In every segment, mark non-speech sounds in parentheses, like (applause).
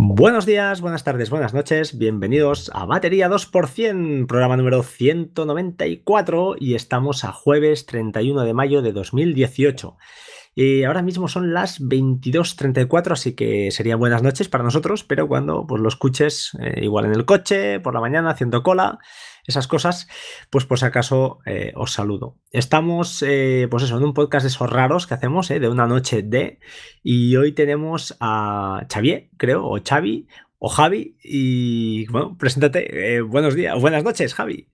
Buenos días, buenas tardes, buenas noches, bienvenidos a Batería 2%, programa número 194 y estamos a jueves 31 de mayo de 2018. Y ahora mismo son las 22.34, así que serían buenas noches para nosotros, pero cuando pues, lo escuches, eh, igual en el coche, por la mañana, haciendo cola, esas cosas, pues por si acaso eh, os saludo. Estamos, eh, pues eso, en un podcast de esos raros que hacemos, eh, de una noche de, y hoy tenemos a Xavier, creo, o Xavi, o Javi, y bueno, preséntate, buenos días, buenas noches, Javi.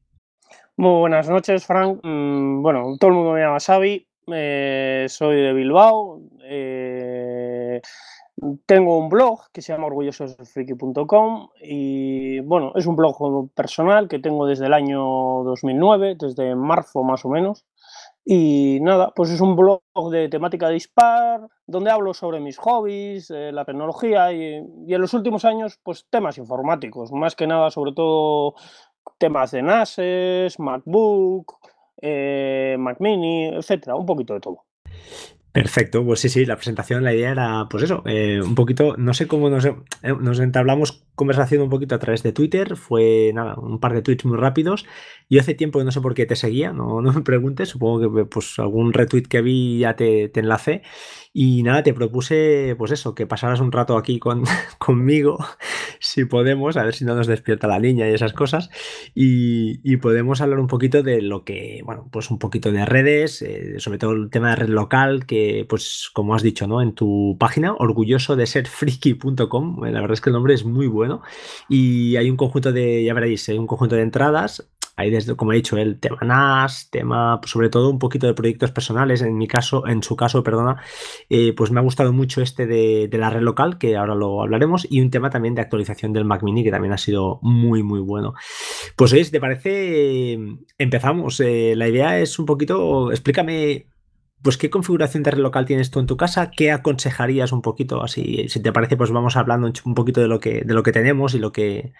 Muy buenas noches, Frank. Mm, bueno, todo el mundo me llama Xavi, soy de Bilbao. Tengo un blog que se llama orgullososfriki.com y bueno, es un blog personal que tengo desde el año 2009, desde marzo más o menos. Y nada, pues es un blog de temática dispar, donde hablo sobre mis hobbies, eh, la tecnología y, en los últimos años, pues temas informáticos, más que nada sobre todo temas de NASes, MacBook, eh, Mac etcétera, un poquito de todo. Perfecto, pues sí, sí, la presentación, la idea era, pues eso, eh, un poquito, no sé cómo nos, eh, nos entablamos conversación un poquito a través de Twitter, fue nada, un par de tweets muy rápidos. Yo hace tiempo que no sé por qué te seguía, no, (laughs) no me preguntes, supongo que pues algún retweet que vi ya te, te enlacé. Y nada, te propuse, pues eso, que pasaras un rato aquí con, (laughs) conmigo, si podemos, a ver si no nos despierta la niña y esas cosas. Y, podemos hablar un poquito de lo que, bueno, pues un poquito de redes, eh, sobre todo el tema de red local, que, pues como has dicho, ¿no? En tu página, orgulloso de ser friki.com, la verdad es que el nombre es muy bueno. Y hay un conjunto de, ya veréis, hay un conjunto de entradas hay desde, como he dicho, el tema NAS, tema, sobre todo un poquito de proyectos personales. En mi caso, en su caso, perdona, eh, pues me ha gustado mucho este de, la red local, que ahora lo hablaremos, y un tema también de actualización del Mac Mini, que también ha sido muy, muy bueno. Pues oye, ¿te parece? Empezamos. Eh, la idea es un poquito, explícame pues qué configuración de red local tienes tú en tu casa, qué aconsejarías un poquito, así, si te parece, pues vamos hablando un poquito de lo que, de lo que tenemos y lo que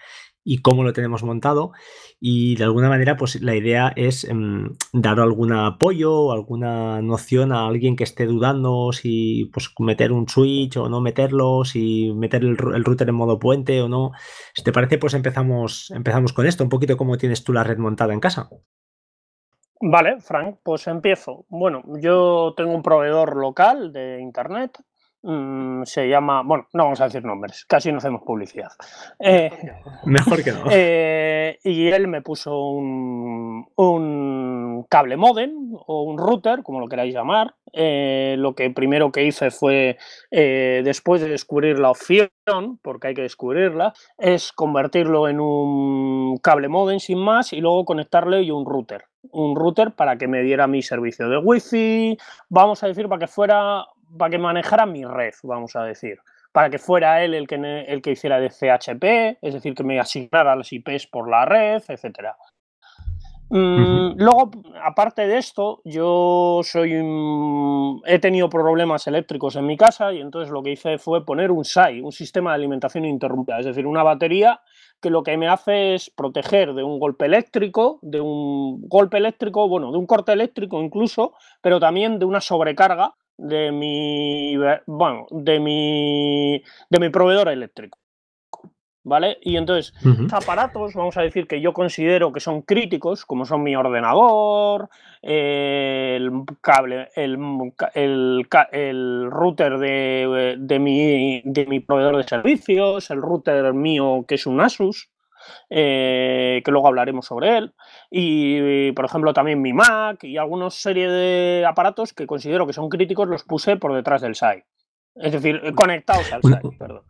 y cómo lo tenemos montado. Y de alguna manera, pues la idea es em, dar algún apoyo o alguna noción a alguien que esté dudando si pues meter un switch o no meterlo, si meter el, router en modo puente o no. Si te parece, pues empezamos, empezamos con esto, un poquito cómo tienes tú la red montada en casa. Vale, Frank, pues empiezo. Bueno, yo tengo un proveedor local de internet Mm, se llama, bueno, no vamos a decir nombres, casi no hacemos publicidad. Eh, Mejor que no. (laughs) Eh, y él me puso un, un, cable modem o un router, como lo queráis llamar. Eh, lo que primero que hice fue, después de descubrir la opción, porque hay que descubrirla, es convertirlo en un cable modem sin más y luego conectarle y un router un router para que me diera mi servicio de wifi, vamos a decir, para que fuera para que manejara mi red, vamos a decir, para que fuera él el que, el que hiciera de CHP, es decir, que me asignara las IPs por la red, etcétera. Mm, luego, aparte de esto, yo soy he tenido problemas eléctricos en mi casa y entonces lo que hice fue poner un SAI, un sistema de alimentación ininterrumpida, es decir, una batería que lo que me hace es proteger de un golpe eléctrico, de un golpe eléctrico, bueno, de un corte eléctrico incluso, pero también de una sobrecarga de mi, bueno, de mi, de mi proveedor eléctrico. ¿Vale? Y entonces, aparatos, vamos a decir que yo considero que son críticos, como son mi ordenador, el cable, el, el, router de, de, mi, de mi proveedor de servicios, el router mío que es un Asus, eh, que luego hablaremos sobre él, y por ejemplo también mi Mac y alguna serie de aparatos que considero que son críticos los puse por detrás del SAI. Es decir, conectados al SAI, perdón.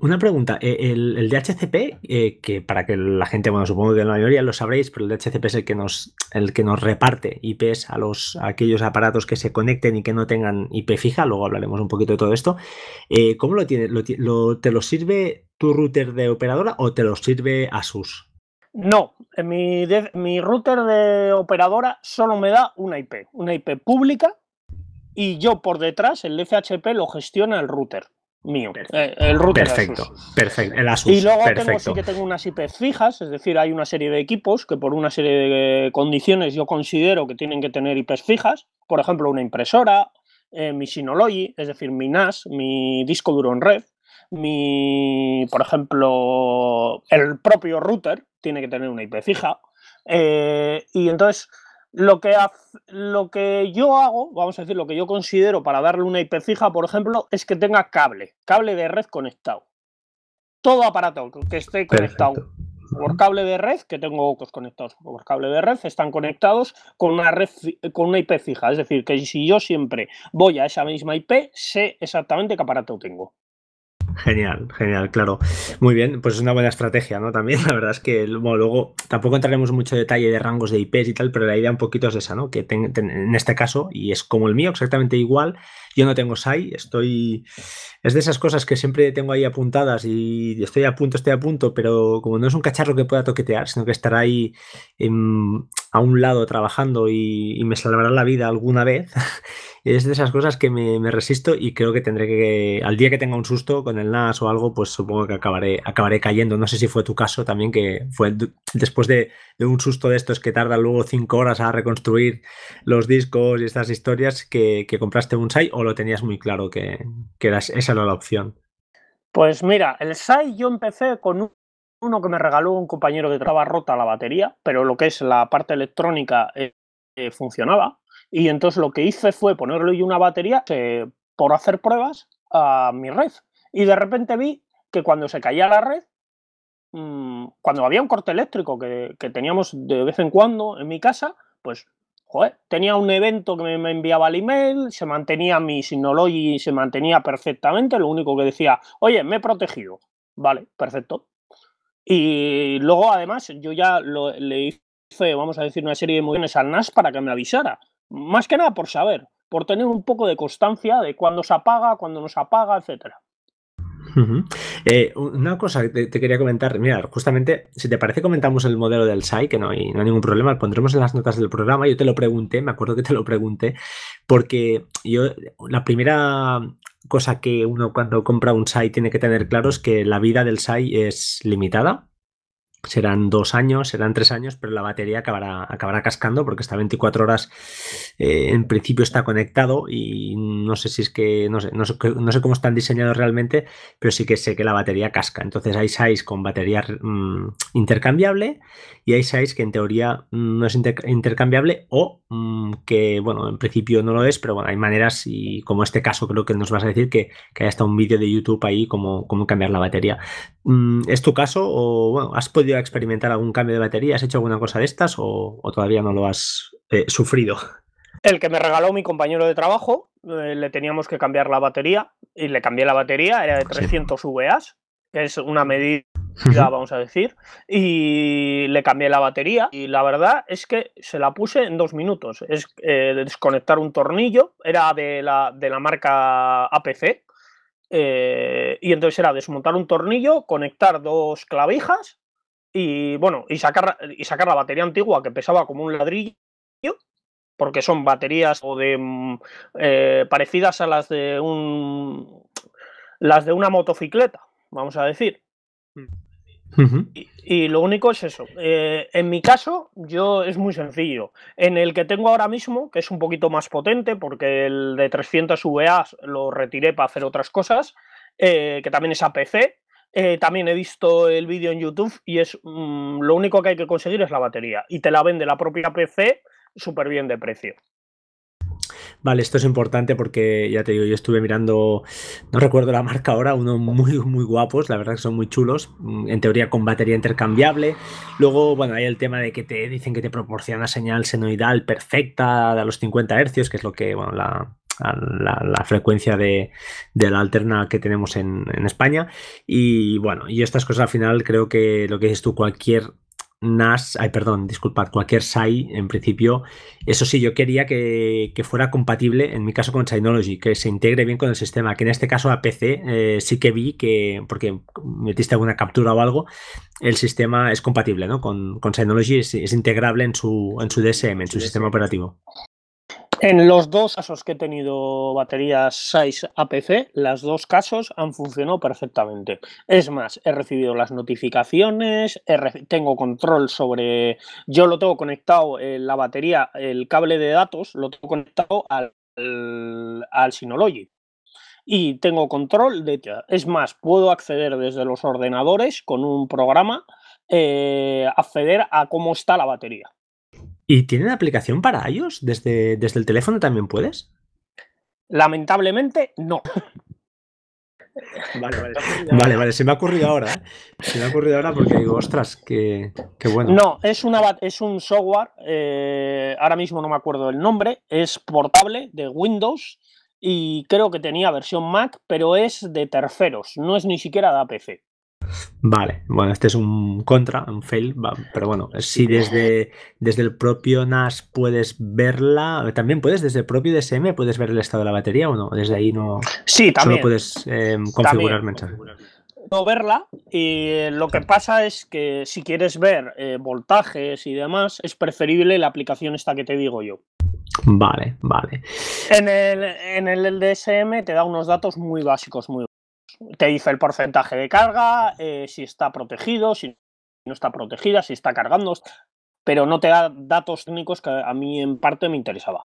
Una pregunta, eh, el, DHCP, eh, que para que la gente, bueno, supongo que la mayoría lo sabréis, pero el DHCP es el que nos, el que nos reparte IPs a los aquellos aparatos que se conecten y que no tengan IP fija, luego hablaremos un poquito de todo esto. Eh, ¿Cómo lo tiene? ¿Te lo sirve tu router de operadora o te lo sirve Asus? No, mi, mi router de operadora solo me da una IP, una IP pública, y yo por detrás, el FHP lo gestiona el router mío. Eh, el router perfecto, perfecto. El Asus, y luego tengo, sí que tengo unas IP fijas, es decir, hay una serie de equipos que por una serie de condiciones yo considero que tienen que tener IPs fijas. Por ejemplo, una impresora, eh, mi Synology, es decir, mi NAS, mi disco duro en red, mi, por ejemplo, el propio router tiene que tener una IP fija. Eh, y entonces, lo que, lo que yo hago, vamos a decir, lo que yo considero para darle una IP fija, por ejemplo, es que tenga cable, cable de red conectado. Todo aparato que esté conectado por cable de red, que tengo ojos conectados por cable de red, están conectados con una red con una IP fija. Es decir, que si yo siempre voy a esa misma IP, sé exactamente qué aparato tengo. Genial, genial, claro. Muy bien, pues es una buena estrategia, ¿no? También, la verdad es que luego tampoco entraremos mucho detalle de rangos de IPs y tal, pero la idea un poquito es esa, ¿no? Que en este caso, y es como el mío, exactamente igual, yo no tengo SAI, estoy... Es de esas cosas que siempre tengo ahí apuntadas y estoy a punto, estoy a punto, pero como no es un cacharro que pueda toquetear, sino que estará ahí a un lado trabajando y, me salvará la vida alguna vez, (laughs) es de esas cosas que me, resisto y creo que tendré que, al día que tenga un susto con el NAS o algo, pues supongo que acabaré, acabaré cayendo. No sé si fue tu caso también, que fue después de, un susto de estos que tarda luego cinco horas a reconstruir los discos y estas historias, que, compraste un SAI o lo tenías muy claro que, esa la opción. Pues mira, el SAI yo empecé con uno que me regaló un compañero que traba rota la batería, pero lo que es la parte electrónica eh, eh, funcionaba. Y entonces lo que hice fue ponerle una batería por hacer pruebas a mi red. Y de repente vi que cuando se caía la red, mm, cuando había un corte eléctrico que, teníamos de vez en cuando en mi casa, pues tenía un evento que me, enviaba el email, se mantenía mi Synology, se mantenía perfectamente, lo único que decía, oye, me he protegido. Vale, perfecto. Y luego, además, yo ya le hice, vamos a decir, una serie de movimientos al NAS para que me avisara. Más que nada por saber, por tener un poco de constancia de cuándo se apaga, cuándo no se apaga, etcétera. Eh, una cosa que te, quería comentar, mira, justamente, si te parece, comentamos el modelo del SAI, que no hay, no hay ningún problema, lo pondremos en las notas del programa. Yo te lo pregunté, me acuerdo que te lo pregunté, porque yo, la primera cosa que uno cuando compra un SAI tiene que tener claro es que la vida del SAI es limitada serán dos años, serán tres años, pero la batería acabará, acabará cascando porque está 24 horas, eh, en principio está conectado y no sé si es que, no sé, no sé, cómo están diseñados realmente, pero sí que sé que la batería casca. Entonces hay SAIs con batería mm, intercambiable y hay SAIs que en teoría mm, no es intercambiable o mm, que, bueno, en principio no lo es, pero bueno, hay maneras y como este caso creo que nos vas a decir que, que hay hasta un vídeo de YouTube ahí como, cómo cambiar la batería. ¿Es tu caso o, bueno, has podido experimentar algún cambio de batería? ¿Has hecho alguna cosa de estas o, todavía no lo has eh, sufrido? El que me regaló mi compañero de trabajo, eh, le teníamos que cambiar la batería y le cambié la batería, era de 300 VAs, que es una medida, vamos a decir, y le cambié la batería y la verdad es que se la puse en dos minutos. Es eh, desconectar un tornillo, era de la, de la marca APC, y entonces era desmontar un tornillo, conectar dos clavijas y bueno, y sacar, y sacar la batería antigua que pesaba como un ladrillo, porque son baterías o de mm, eh, parecidas a las de un las de una motocicleta, vamos a decir. y, lo único es eso. Eh, en mi caso, yo es muy sencillo. En el que tengo ahora mismo, que es un poquito más potente, porque el de 300 VA lo retiré para hacer otras cosas, eh, que también es APC, eh, también he visto el vídeo en YouTube y es mm, lo único que hay que conseguir es la batería. Y te la vende la propia PC súper bien de precio. Vale, esto es importante porque ya te digo, yo estuve mirando, no recuerdo la marca ahora, unos muy, muy guapos, la verdad que son muy chulos, mm, en teoría con batería intercambiable. Luego, bueno, hay el tema de que te dicen que te proporciona señal senoidal perfecta a los 50 Hz, que es lo que, bueno, la, la, frecuencia de, la alterna que tenemos en, España. Y bueno, y estas cosas al final creo que lo que dices tú, cualquier NAS, ay, perdón, disculpad, cualquier SAI, en principio, eso sí, yo quería que, fuera compatible, en mi caso con Synology, que se integre bien con el sistema, que en este caso a PC eh, sí que vi que, porque metiste alguna captura o algo, el sistema es compatible, ¿no? Con, con Synology es, es, integrable en su, en su DSM, en su sistema operativo. En los dos casos que he tenido baterías 6 APC, los dos casos han funcionado perfectamente. Es más, he recibido las notificaciones, tengo control sobre... Yo lo tengo conectado, en la batería, el cable de datos, lo tengo conectado al al Synology y tengo control de... Es más, puedo acceder desde los ordenadores con un programa, eh, acceder a cómo está la batería. ¿Y tienen aplicación para ellos? ¿Desde, desde el teléfono también puedes? Lamentablemente, no. Vale, vale. (laughs) Vale, vale, se me ha ocurrido ahora. ¿eh? Se me ha ocurrido ahora porque digo, ostras, qué, bueno. No, es, una, es un software, eh, ahora mismo no me acuerdo el nombre, es portable de Windows y creo que tenía versión Mac, pero es de terceros, no es ni siquiera de APC. Vale, bueno, este es un contra, un fail, pero bueno, si desde, desde el propio NAS puedes verla, también puedes desde el propio DSM, puedes ver el estado de la batería o no, desde ahí no. Sí, también. Solo puedes em, configurar mensajes. No verla y lo que pasa es que si quieres ver eh, voltajes y demás, es preferible la aplicación esta que te digo yo. Vale, vale. En el, en el DSM te da unos datos muy básicos, muy te dice el porcentaje de carga, eh, si está protegido, si no está protegida, si está cargando, pero no te da datos técnicos que a mí en parte me interesaba.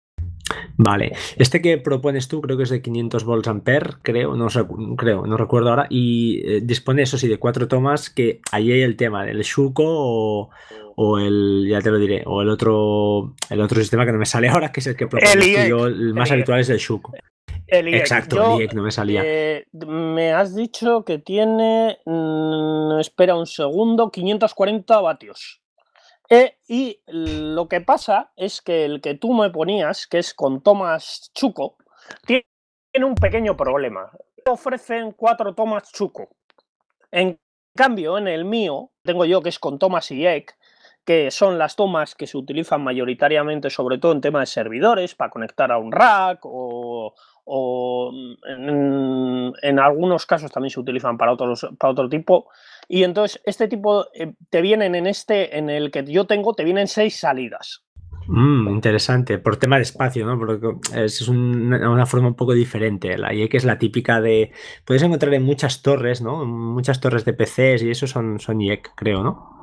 Vale, este que propones tú creo que es de 500 volts ampere, creo, no creo, no recuerdo ahora, y eh, dispone eso sí de cuatro tomas que ahí hay el tema del Shuko o, el, ya te lo diré, o el otro el otro sistema que no me sale ahora, que es el que propones yo, el más habitual es el Shuko. Exacto, el no me salía. Eh, me has dicho que tiene, mm, espera un segundo, 540 vatios. Eh, y lo que pasa es que el que tú me ponías, que es con Thomas Chuco, tiene un pequeño problema. Ofrecen cuatro tomas Chuco. En cambio, en el mío, tengo yo que es con Thomas y Ek, que son las tomas que se utilizan mayoritariamente, sobre todo en tema de servidores, para conectar a un rack o, o en, algunos casos también se utilizan para, otros, para otro tipo. Y entonces, este tipo, eh, te vienen en este, en el que yo tengo, te vienen seis salidas. Mm, interesante, por tema de espacio, ¿no? Porque es una, forma un poco diferente. La IEC es la típica de. Puedes encontrar en muchas torres, ¿no? Muchas torres de PCs y eso son, son IEC, creo, ¿no?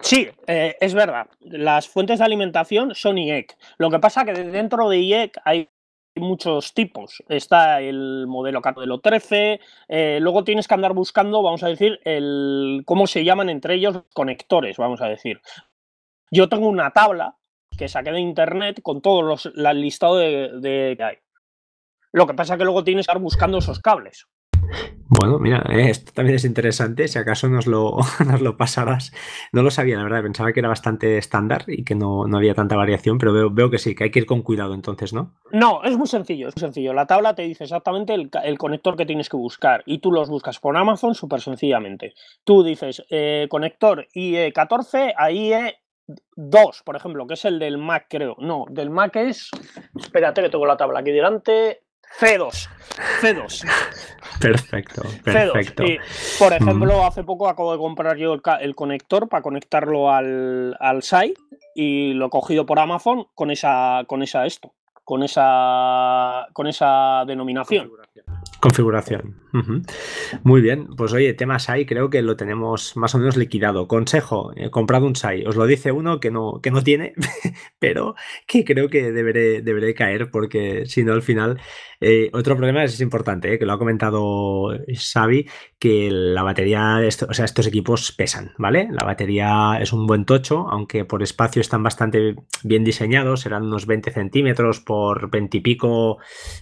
Sí, eh, es verdad. Las fuentes de alimentación son IEC. Lo que pasa que dentro de IEC hay muchos tipos. Está el modelo modelo 13, eh, luego tienes que andar buscando, vamos a decir, el cómo se llaman entre ellos conectores, vamos a decir. Yo tengo una tabla que saqué de internet con todos los el listado de, de que. Lo que pasa es que luego tienes que estar buscando esos cables. Bueno, mira, eh, esto también es interesante. Si acaso nos lo, (laughs) nos pasarás. No lo sabía, la verdad. Pensaba que era bastante estándar y que no, había tanta variación, pero veo, veo, que sí, que hay que ir con cuidado entonces, ¿no? No, es muy sencillo, es muy sencillo. La tabla te dice exactamente el, conector que tienes que buscar y tú los buscas por Amazon súper sencillamente. Tú dices eh, conector IE14 a IE2, por ejemplo, que es el del Mac, creo. No, del Mac es. Espérate que tengo la tabla aquí delante. C2. C2. Perfecto, perfecto. por ejemplo, hace poco acabo de comprar yo el, conector para conectarlo al, al SAI y lo he cogido por Amazon con esa, con esa esto, con esa, con esa denominación. Configuración. Muy bien, pues oye, tema SAI creo que lo tenemos más o menos liquidado. Consejo, he comprado un SAI. Os lo dice uno que no, que no tiene, (laughs) pero que creo que deberé, deberé caer porque si no al final... Eh, otro problema es, importante, eh, que lo ha comentado Xavi, que la batería, o sea, estos equipos pesan, ¿vale? La batería es un buen tocho, aunque por espacio están bastante bien diseñados, serán unos 20 centímetros por 20 y pico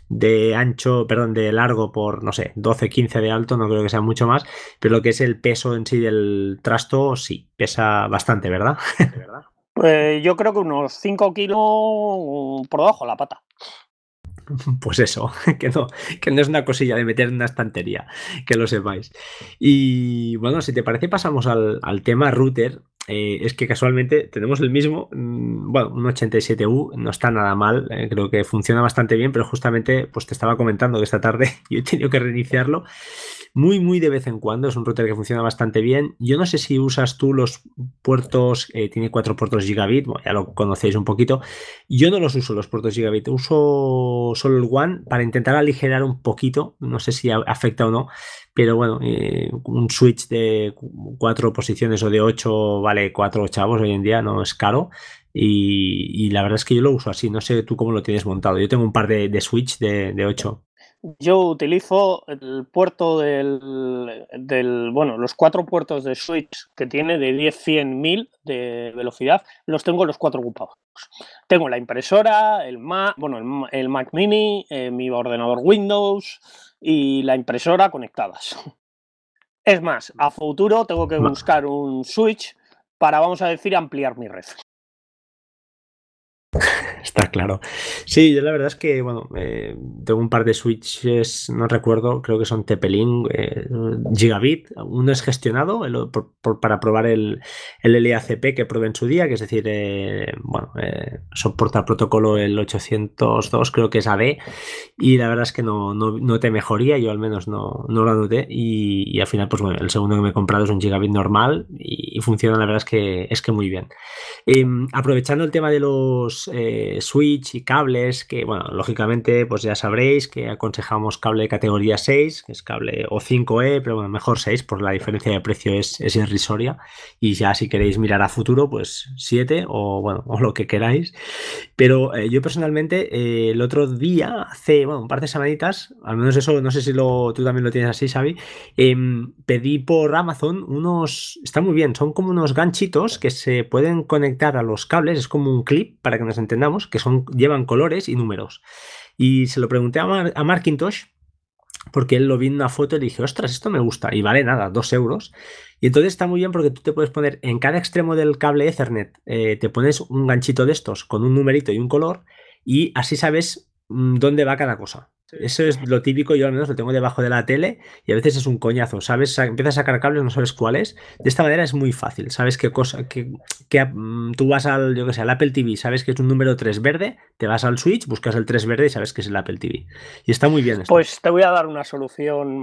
de ancho, perdón, de largo por, no sé, 12, 15 de alto, no creo que sea mucho más, pero lo que es el peso en sí del trasto, sí, pesa bastante, ¿verdad? Pues yo creo que unos 5 kilos por debajo la pata. (laughs) Pues eso, (laughs) que no, que no es una cosilla de meter en una estantería, que lo sepáis. Y bueno, si te parece, pasamos al, tema router. Eh, es que casualmente tenemos el mismo, mm, bueno, un 87U, no está nada mal, eh, creo que funciona bastante bien, pero justamente pues te estaba comentando que esta tarde (laughs) yo he tenido que reiniciarlo muy, muy de vez en cuando. Es un router que funciona bastante bien. Yo no sé si usas tú los puertos, eh, tiene cuatro puertos gigabit, ya lo conocéis un poquito. Yo no los uso los puertos gigabit, uso solo el One para intentar aligerar un poquito. No sé si afecta o no, pero bueno, eh, un switch de cuatro posiciones o de ocho vale cuatro chavos hoy en día, no es caro. Y, la verdad es que yo lo uso así, no sé tú cómo lo tienes montado. Yo tengo un par de, Switch de, de 8. Yo utilizo el puerto del, del, bueno, los cuatro puertos de Switch que tiene de 10, 100, 1000 de velocidad, los tengo los cuatro ocupados. Tengo la impresora, el Mac, bueno, el, Mac Mini, eh, mi ordenador Windows y la impresora conectadas. Es más, a futuro tengo que buscar un Switch para, vamos a decir, ampliar mi red. (laughs) Está claro. Sí, yo la verdad es que, bueno, eh, tengo un par de switches, no recuerdo, creo que son Tepelin, eh, Gigabit. Uno es gestionado para probar el, el LACP que probé en su día, que es decir, eh, bueno, soporta el protocolo el 802, creo que es AD, y la verdad es que no, no, te mejoría, yo al menos no, no lo anoté, y, al final, pues bueno, el segundo que me he comprado es un Gigabit normal y, funciona, la verdad es que, es que muy bien. Em, aprovechando el tema de los eh, switch y cables, que bueno, lógicamente pues ya sabréis que aconsejamos cable de categoría 6, que es cable o 5E, pero bueno, mejor 6, por la diferencia de precio es, es irrisoria. Y ya si queréis mirar a futuro, pues 7 o bueno, (laughs) o lo que queráis. Pero eh, yo personalmente eh, el otro día, hace bueno, un par de semanitas, al menos eso, no sé si lo, tú también lo tienes así, Xavi, em, pedí por Amazon unos, está muy bien, son como unos ganchitos que se pueden conectar a los cables, es como un clip para que nos entendamos, que son, llevan colores y números. Y se lo pregunté a, a Markintosh, porque él lo vi en una foto y dije, ostras, esto me gusta. Y vale nada, dos euros. Y entonces está muy bien porque tú te puedes poner en cada extremo del cable Ethernet, eh, te pones un ganchito de estos con un numerito y un color, y así sabes mm, dónde va cada cosa. Eso es lo típico, yo al menos lo tengo debajo de la tele y a veces es un coñazo, ¿sabes? Empiezas a sacar cables, no sabes cuál es. De esta manera es muy fácil, ¿sabes qué cosa? Que, mm, tú vas al, yo que sé, al Apple TV, sabes que es un número 3 verde, te vas al Switch, buscas el 3 verde y sabes que es el Apple TV. Y está muy bien. Pues te voy a dar una solución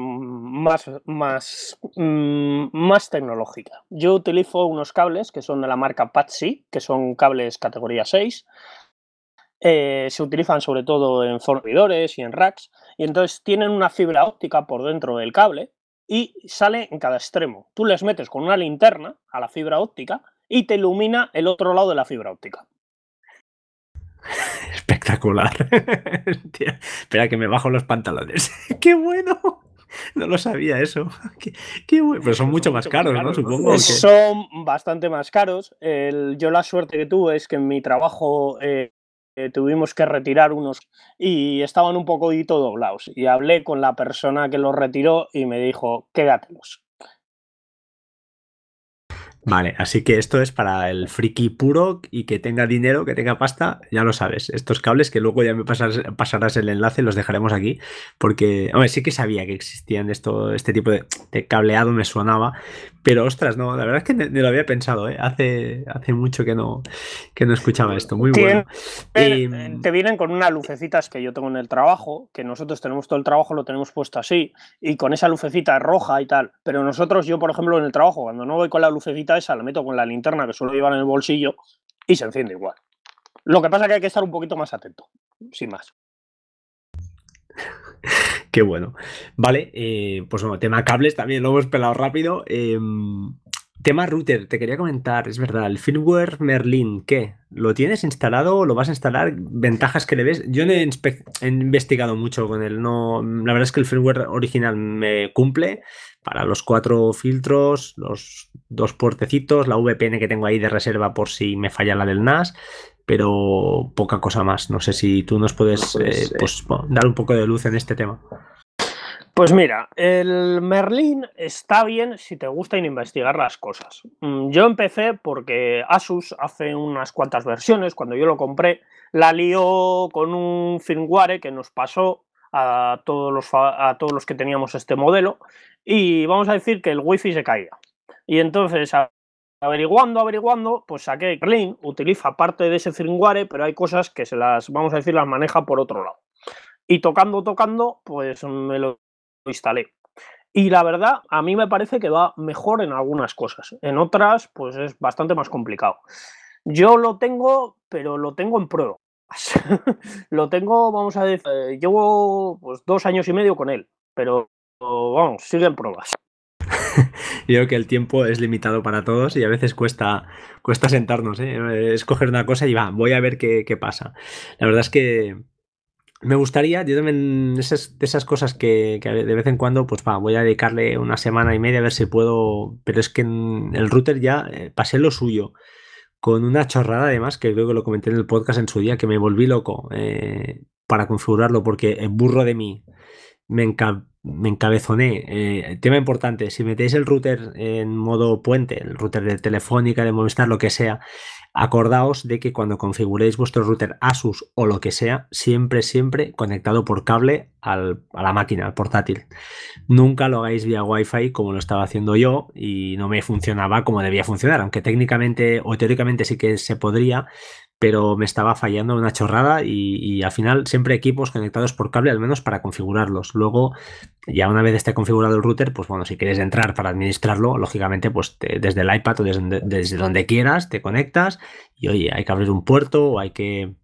más, más, mm, más tecnológica. Yo utilizo unos cables que son de la marca Patsy, que son cables categoría 6 eh, se utilizan sobre todo en servidores y en racks, y entonces tienen una fibra óptica por dentro del cable y sale en cada extremo. Tú les metes con una linterna a la fibra óptica y te ilumina el otro lado de la fibra óptica. (laughs) Espectacular. (laughs) espera que me bajo los pantalones. (laughs) ¡Qué bueno! No lo sabía eso. Qué, bueno. Pero son mucho más caros, ¿no? Supongo. Son bastante más caros. yo la suerte que tuve es que en mi trabajo eh, eh, tuvimos que retirar unos y estaban un poquito doblados. Y hablé con la persona que los retiró y me dijo, quédatelos. Vale, así que esto es para el friki puro y que tenga dinero, que tenga pasta, ya lo sabes. Estos cables que luego ya me pasarás, el enlace, los dejaremos aquí, porque, hombre, sí que sabía que existían esto, este tipo de, cableado, me sonaba, pero ostras, no, la verdad es que ni lo había pensado, ¿eh? hace, hace mucho que no, que no escuchaba esto, muy bueno. Em, te vienen con unas lucecitas que yo tengo en el trabajo, que nosotros tenemos todo el trabajo, lo tenemos puesto así, y con esa lucecita roja y tal, pero nosotros, yo por ejemplo, en el trabajo, cuando no voy con la lucecita esa, la meto con la linterna que suelo llevar en el bolsillo y se enciende igual. Lo que pasa es que hay que estar un poquito más atento, sin más. (laughs) Qué bueno. Vale, eh, pues bueno, tema cables también lo hemos pelado rápido. Em, tema router, te quería comentar, es verdad, el firmware Merlin, ¿qué? ¿Lo tienes instalado? ¿Lo vas a instalar? ¿Ventajas que le ves? Yo no he, he investigado mucho con él, no, la verdad es que el firmware original me cumple, para los cuatro filtros, los dos puertecitos, la VPN que tengo ahí de reserva por si me falla la del NAS, pero poca cosa más. No sé si tú nos puedes pues, eh, pues, dar un poco de luz en este tema. Pues mira, el Merlin está bien si te gusta investigar las cosas. Mm, yo empecé porque Asus hace unas cuantas versiones, cuando yo lo compré, la lió con un firmware que nos pasó a todos los, a todos los que teníamos este modelo y vamos a decir que el wifi se caía. Y entonces, averiguando, averiguando, pues saqué Merlin utiliza parte de ese firmware, pero hay cosas que se las, vamos a decir, las maneja por otro lado. Y tocando, tocando, pues me lo instalé. Y la verdad, a mí me parece que va mejor en algunas cosas. En otras, pues es bastante más complicado. Yo lo tengo, pero lo tengo en prueba. (laughs) lo tengo, vamos a decir, llevo pues dos años y medio con él, pero vamos, siguen pruebas. (laughs) Yo que el tiempo es limitado para todos y a veces cuesta, cuesta sentarnos, ¿eh? escoger una cosa y va, voy a ver qué, qué pasa. La verdad es que me gustaría, yo también, esas, de esas cosas que, de vez en cuando, pues va, voy a dedicarle una semana y media a ver si puedo, pero es que en el router ya eh, pasé lo suyo, con una chorrada además, que creo que lo comenté en el podcast en su día, que me volví loco eh, para configurarlo, porque el burro de mí me, me encabezoné. Eh, tema importante, si metéis el router en modo puente, el router de Telefónica, de Movistar, lo que sea, Acordaos de que cuando configuréis vuestro router Asus o lo que sea, siempre, siempre conectado por cable a la máquina, al portátil. Nunca lo hagáis vía Wi-Fi como lo estaba haciendo yo y no me funcionaba como debía funcionar, aunque técnicamente o teóricamente sí que se podría, pero me estaba fallando una chorrada y, al final siempre equipos conectados por cable al menos para configurarlos. Luego, ya una vez esté configurado el router, pues bueno, si quieres entrar para administrarlo, lógicamente pues desde el iPad o desde, desde donde quieras te conectas y oye, hay que abrir un puerto o hay que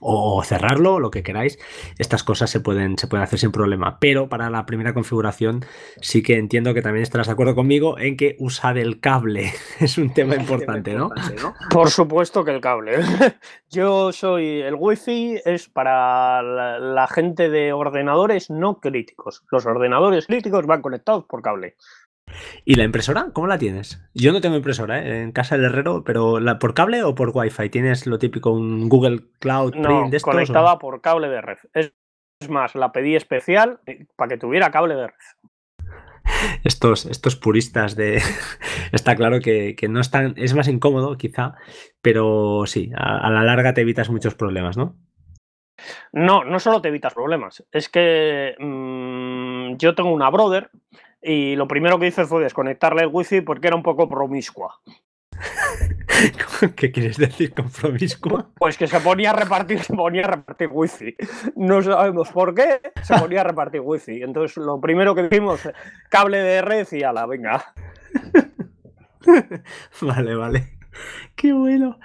o cerrarlo, lo que queráis. Estas cosas se pueden, se pueden hacer sin problema. Pero para la primera configuración sí que entiendo que también estarás de acuerdo conmigo en que usar el cable (laughs) (laughs) es un tema importante, ¿no? (laughs) Por supuesto que el cable. Yo soy el wifi es para la gente de ordenadores no críticos. Los ordenadores críticos van conectados por cable. ¿Y la impresora? ¿Cómo la tienes? Yo no tengo impresora ¿eh? en casa del herrero, pero ¿la, ¿por cable o por Wi-Fi? ¿Tienes lo típico, un Google Cloud no, de conectada por cable de red. Es, más, la pedí especial eh, para que tuviera cable de red. Estos, estos puristas de... (laughs) Está claro que, no están... Es más incómodo, quizá, pero sí, a, la larga te evitas muchos problemas, ¿no? No, no solo te evitas problemas. Es que mm, yo tengo una brother y lo primero que hice fue desconectarle el wifi porque era un poco promiscua. (laughs) ¿Qué quieres decir con promiscua? Pues que se ponía a repartir, (laughs) se ponía a repartir wifi. No sabemos por qué, se (laughs) ponía a repartir wifi. Entonces lo primero que hicimos, cable de red y a la venga. Vale, vale. Qué bueno.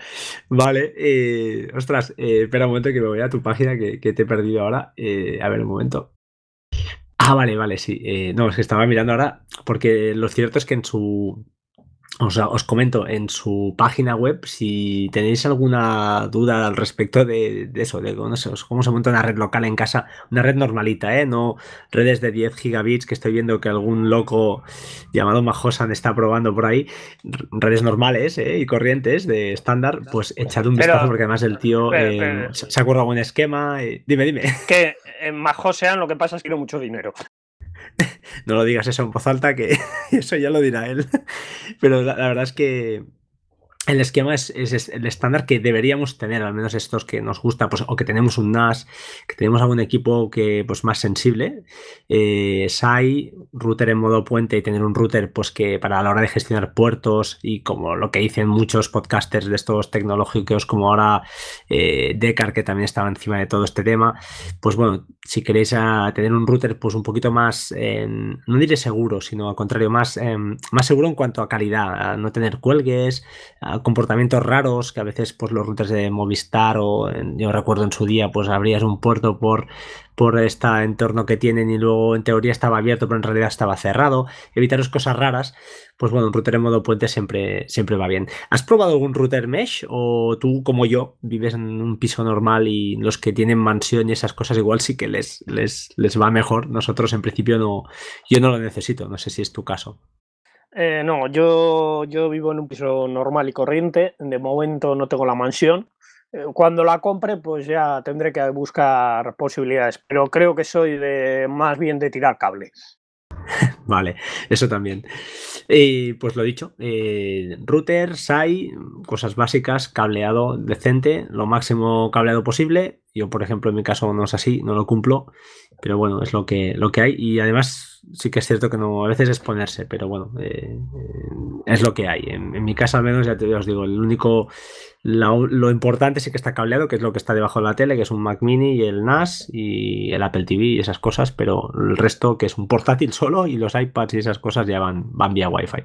Vale, eh, ostras, eh, espera un momento que me voy a tu página que, te he perdido ahora. Eh, a ver, un momento. Ah, vale, vale, sí. Eh, no, es que estaba mirando ahora, porque lo cierto es que en su. O sea, os comento, en su página web, si tenéis alguna duda al respecto de, eso, de cómo se monta una red local en casa, una red normalita, ¿eh? No redes de 10 gigabits que estoy viendo que algún loco llamado Majosan está probando por ahí, redes normales ¿eh? y corrientes de estándar, pues echad un vistazo porque además el tío eh, se ha currado un esquema. dime, dime. Que en Majosan lo que pasa es que no mucho dinero. (laughs) no lo digas eso en voz alta, que (laughs) eso ya lo dirá él. Pero la, verdad es que el esquema es, el estándar que deberíamos tener, al menos estos que nos gusta, pues, o que tenemos un NAS, que tenemos algún equipo que pues más sensible. Eh, SAI, router en modo puente y tener un router pues que para la hora de gestionar puertos y como lo que dicen muchos podcasters de estos tecnológicos como ahora eh, Decar, que también estaba encima de todo este tema, pues bueno, si queréis a tener un router pues un poquito más, no diré seguro, sino al contrario, más, em, más seguro en cuanto a calidad, a no tener cuelgues, comportamientos raros que a veces pues los routers de Movistar o yo recuerdo en su día pues abrías un puerto por por este entorno que tienen y luego en teoría estaba abierto pero en realidad estaba cerrado. Evitaros cosas raras pues bueno un router en modo puente siempre siempre va bien. ¿has probado algún router mesh o tú como yo vives en un piso normal y los que tienen mansión y esas cosas igual sí que les les, les va mejor nosotros en principio no yo no lo necesito no sé si es tu caso eh, no, yo, yo vivo en un piso normal y corriente. De momento no tengo la mansión. Eh, cuando la compre, pues ya tendré que buscar posibilidades. Pero creo que soy de más bien de tirar cable. (laughs) Vale, eso también. Y pues lo dicho, eh, router, SAI, cosas básicas, cableado decente, lo máximo cableado posible. Yo, por ejemplo, en mi caso no es así, no lo cumplo, pero bueno, es lo que, lo que hay. Y además sí que es cierto que no, a veces es ponerse, pero bueno, eh, es lo que hay. En, en, mi casa al menos, ya te os digo, el único lo, importante sí que está cableado, que es lo que está debajo de la tele, que es un Mac Mini y el NAS y el Apple TV y esas cosas, pero el resto que es un portátil (laughs) solo y los iPads y esas cosas ya van, van vía Wi-Fi.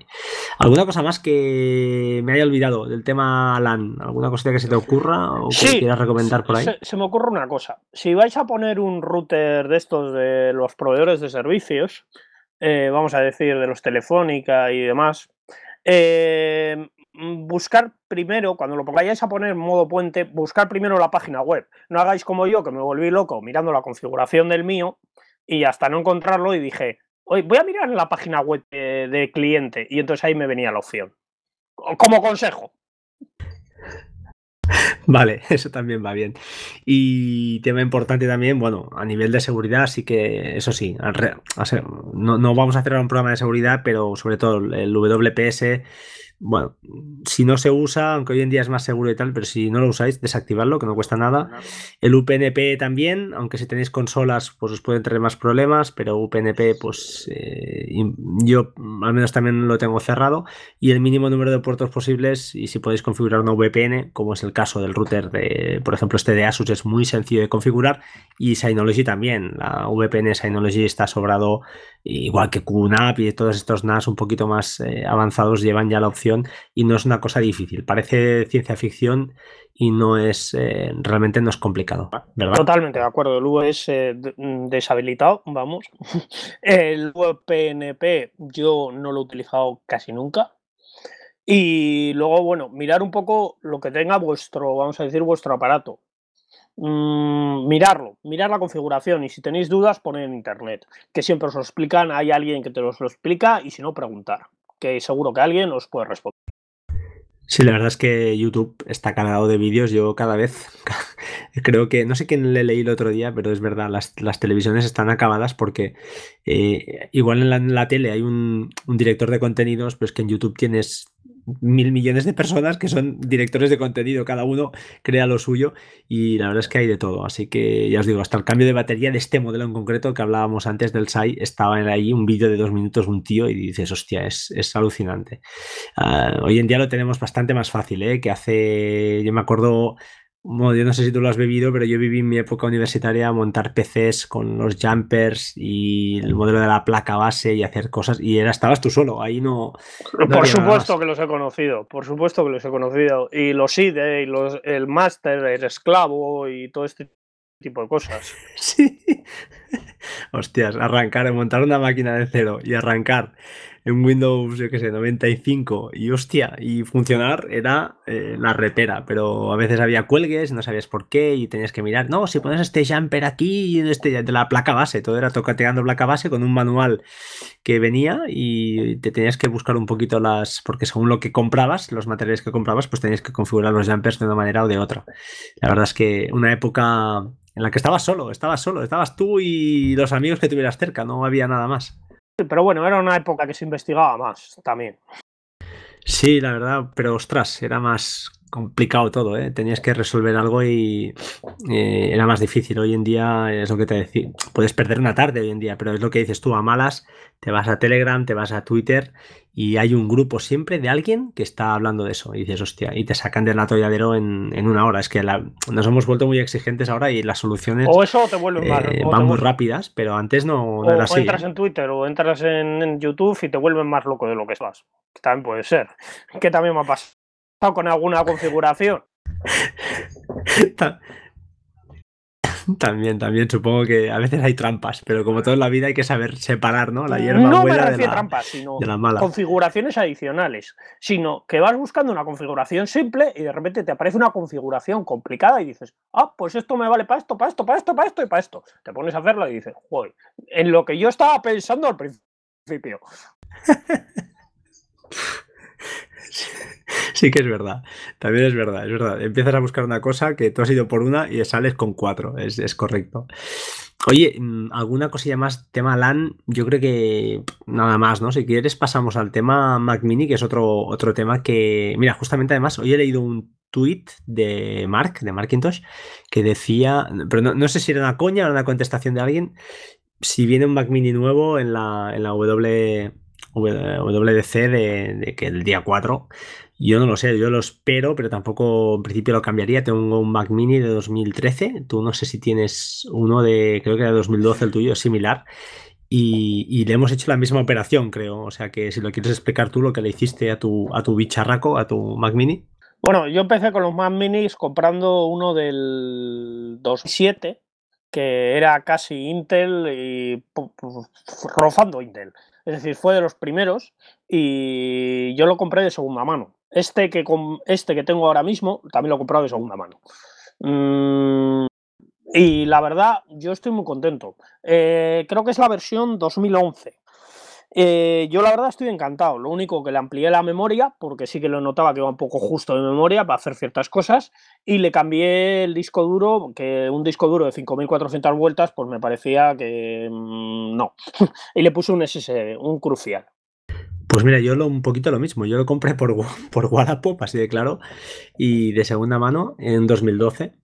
¿Alguna cosa más que me haya olvidado del tema LAN? ¿Alguna cosita que se te ocurra o que quieras recomendar por ahí? se me ocurre una cosa. Si vais a poner un router de estos de los proveedores de servicios, eh, vamos a decir, de los Telefónica y demás, eh, buscar primero, cuando lo vayáis a poner en modo puente, buscar primero la página web. No hagáis como yo, que me volví loco mirando la configuración del mío y hasta no encontrarlo y dije, Oye, voy a mirar en la página web de, cliente y entonces ahí me venía la opción. Como consejo. (laughs) Vale, eso también va bien. Y tema importante también, bueno, a nivel de seguridad, sí que, eso sí, no, no vamos a hacer un programa de seguridad, pero sobre todo el WPS bueno, si no se usa, aunque hoy en día es más seguro y tal, pero si no lo usáis, desactivarlo, que no cuesta nada. El UPnP también, aunque si tenéis consolas, pues os pueden tener más problemas, pero UPnP, pues eh, yo al menos también lo tengo cerrado. Y el mínimo número de puertos posibles, y si podéis configurar una VPN, como es el caso del router de, por ejemplo, este de Asus, es muy sencillo de configurar. Y Synology también, la VPN Synology está sobrado, igual que QNAP y todos estos NAS un poquito más eh, avanzados llevan ya la opción y no es una cosa difícil. Parece ciencia ficción y no es eh, realmente no es complicado, ¿verdad? Totalmente de acuerdo. El es eh, mm, deshabilitado, vamos. (laughs) El PNP yo no lo he utilizado casi nunca. Y luego, bueno, mirar un poco lo que tenga vuestro, vamos a decir, vuestro aparato. Mm, mirarlo, mirar la configuración y si tenéis dudas, poned en internet, que siempre os lo explican, hay alguien que te lo explica y si no, preguntar que seguro que alguien os puede responder. Sí, la verdad es que YouTube está cargado de vídeos. Yo cada vez (laughs) creo que, no sé quién le leí el otro día, pero es verdad, las, televisiones están acabadas porque eh, igual en la, tele hay un, un, director de contenidos, pues que en YouTube tienes mil millones de personas que son directores de contenido, cada uno crea lo suyo y la verdad es que hay de todo. Así que ya os digo, hasta el cambio de batería de este modelo en concreto que hablábamos antes del SAI, estaba ahí un vídeo de dos minutos un tío y dices, hostia, es, alucinante. Ah, hoy en día lo tenemos bastante más fácil, ¿eh? que hace, yo me acuerdo bueno, yo no sé si tú lo has vivido, pero yo viví en mi época universitaria montar PCs con los jumpers y el modelo de la placa base y hacer cosas. Y era, estabas tú solo, ahí no. por supuesto que los he conocido, por supuesto que los he conocido. Y los IDE, y los, el máster, el esclavo y todo este tipo de cosas. (laughs) Sí. Hostias, arrancar, montar una máquina de cero y arrancar en Windows, yo qué sé, 95 y hostia, y funcionar era eh, la repera, pero a veces había cuelgues, no sabías por qué y tenías que mirar, no, si pones este jumper aquí y este de la placa base, todo era tocateando placa base con un manual que venía y te tenías que buscar un poquito las, porque según lo que comprabas, los materiales que comprabas, pues tenías que configurar los jumpers de una manera o de otra. La verdad es que una época en la que estabas solo, estabas solo, estabas tú y los amigos que tuvieras cerca, no había nada más. Pero bueno, era una época que se investigaba más también. Sí, la verdad, pero ostras, era más complicado todo, ¿eh? Tenías que resolver algo y eh, era más difícil. Hoy en día es lo que te decía, puedes perder una tarde hoy en día, pero es lo que dices tú, a malas, te vas a Telegram, te vas a Twitter y hay un grupo siempre de alguien que está hablando de eso y dices, hostia, y te sacan del atolladero en, en una hora. Es que nos hemos vuelto muy exigentes ahora y las soluciones o eso te vuelven eh, van muy rápidas, pero antes no, era así. O entras en Twitter o entras en, YouTube y te vuelven más loco de lo que vas. También puede ser. Que también me ha pasado con alguna configuración. (laughs) También, también supongo que a veces hay trampas, pero como todo en la vida hay que saber separar, ¿no? La hierba no buena de, la, trampas, sino configuraciones adicionales, sino que vas buscando una configuración simple y de repente te aparece una configuración complicada y dices, ah, pues esto me vale para esto, para esto, para esto, para esto y para esto. Te pones a hacerlo y dices, joder, en lo que yo estaba pensando al principio. (laughs) (laughs) Sí que es verdad, también es verdad, es verdad. Empiezas a buscar una cosa que tú has ido por una y sales con cuatro, es, correcto. Oye, mm, alguna cosilla más, tema LAN, yo creo que nada más, ¿no? Si quieres pasamos al tema Mac Mini, que es otro, otro tema que, mira, justamente además, hoy he leído un tweet de Mark, de Markintosh, que decía, pero no, sé si era una coña o una contestación de alguien, si viene un Mac Mini nuevo en la, en la W, WDC de, de que el día 4 yo no lo sé, yo lo espero, pero tampoco en principio lo cambiaría. Tengo un Mac Mini de 2013, tú no sé si tienes uno de, creo que era de 2012 el tuyo, similar. Y, le hemos hecho la misma operación, creo. O sea que si lo quieres explicar tú lo que le hiciste a tu, a tu bicharraco, a tu Mac Mini. Bueno, yo empecé con los Mac Minis comprando uno del 2007 que era casi Intel y rozando Intel. Es decir, fue de los primeros y yo lo compré de segunda mano. Este que, este que tengo ahora mismo también lo he comprado de segunda mano. Mm, y la verdad, yo estoy muy contento. Eh, creo que es la versión 2011. Eh, yo la verdad estoy encantado. Lo único que le amplié la memoria, porque sí que lo notaba que iba un poco justo de memoria para hacer ciertas cosas, y le cambié el disco duro, que un disco duro de 5400 vueltas, pues me parecía que mm, no. (laughs) y le puse un SSD, un crucial. Pues mira, yo lo, un poquito lo mismo. Yo lo compré por, (laughs) por Wallapop, así de claro, y de segunda mano en 2012.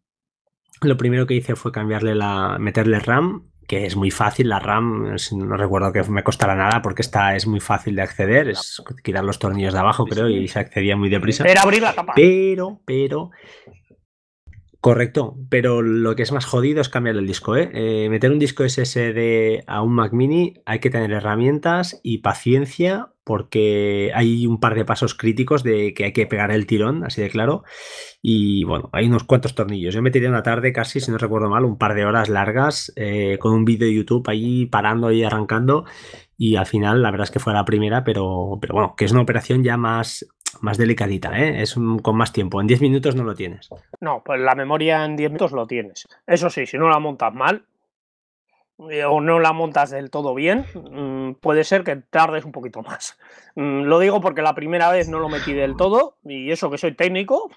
Lo primero que hice fue cambiarle la, meterle RAM que es muy fácil, la RAM, no recuerdo que me costara nada porque esta es muy fácil de acceder, es quitar los tornillos de abajo creo y se accedía muy deprisa. Era abrir la tapa. Pero, pero, Correcto, pero lo que es más jodido es cambiar el disco. ¿eh? ¿eh? meter un disco SSD a un Mac mini hay que tener herramientas y paciencia porque hay un par de pasos críticos de que hay que pegar el tirón, así de claro. Y bueno, hay unos cuantos tornillos. Yo me tiré una tarde casi, si no recuerdo mal, un par de horas largas eh, con un vídeo de YouTube ahí parando y arrancando. Y al final, la verdad es que fue la primera, pero, pero bueno, que es una operación ya más más delicadita, ¿eh? es con más tiempo. En 10 minutos no lo tienes. No, pues la memoria en 10 minutos lo tienes. Eso sí, si no la montas mal o no la montas del todo bien, mm, puede ser que tardes un poquito más. Mm, lo digo porque la primera vez no lo metí del todo y eso que soy técnico,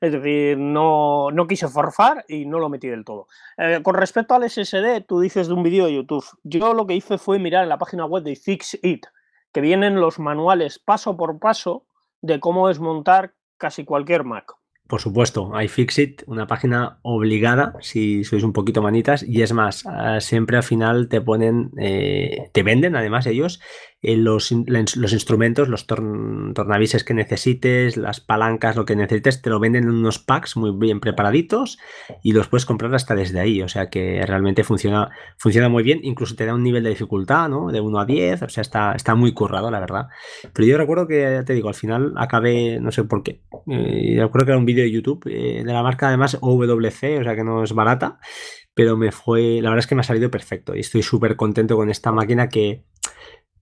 es decir, no, no quise forfar y no lo metí del todo. Eh, con respecto al SSD, tú dices de un vídeo de YouTube. Yo lo que hice fue mirar en la página web de Fixit, que vienen los manuales paso por paso de cómo desmontar casi cualquier Mac. Por supuesto, iFixit, una página obligada si sois un poquito manitas. Y es más, ah, siempre al final te ponen, eh, te venden además ellos eh, los, los, instrumentos, los tornavises que necesites, las palancas, lo que necesites, te lo venden en unos packs muy bien preparaditos y los puedes comprar hasta desde ahí. O sea que realmente funciona, funciona muy bien. Incluso te da un nivel de dificultad, ¿no? De 1 a 10. O sea, está, está muy currado, la verdad. Pero yo recuerdo que, te digo, al final acabé, no sé por qué. Eh, recuerdo que era un vídeo de YouTube eh, de la marca, además, OWC, o sea que no es barata. Pero me fue, la verdad es que me ha salido perfecto y estoy súper contento con esta máquina que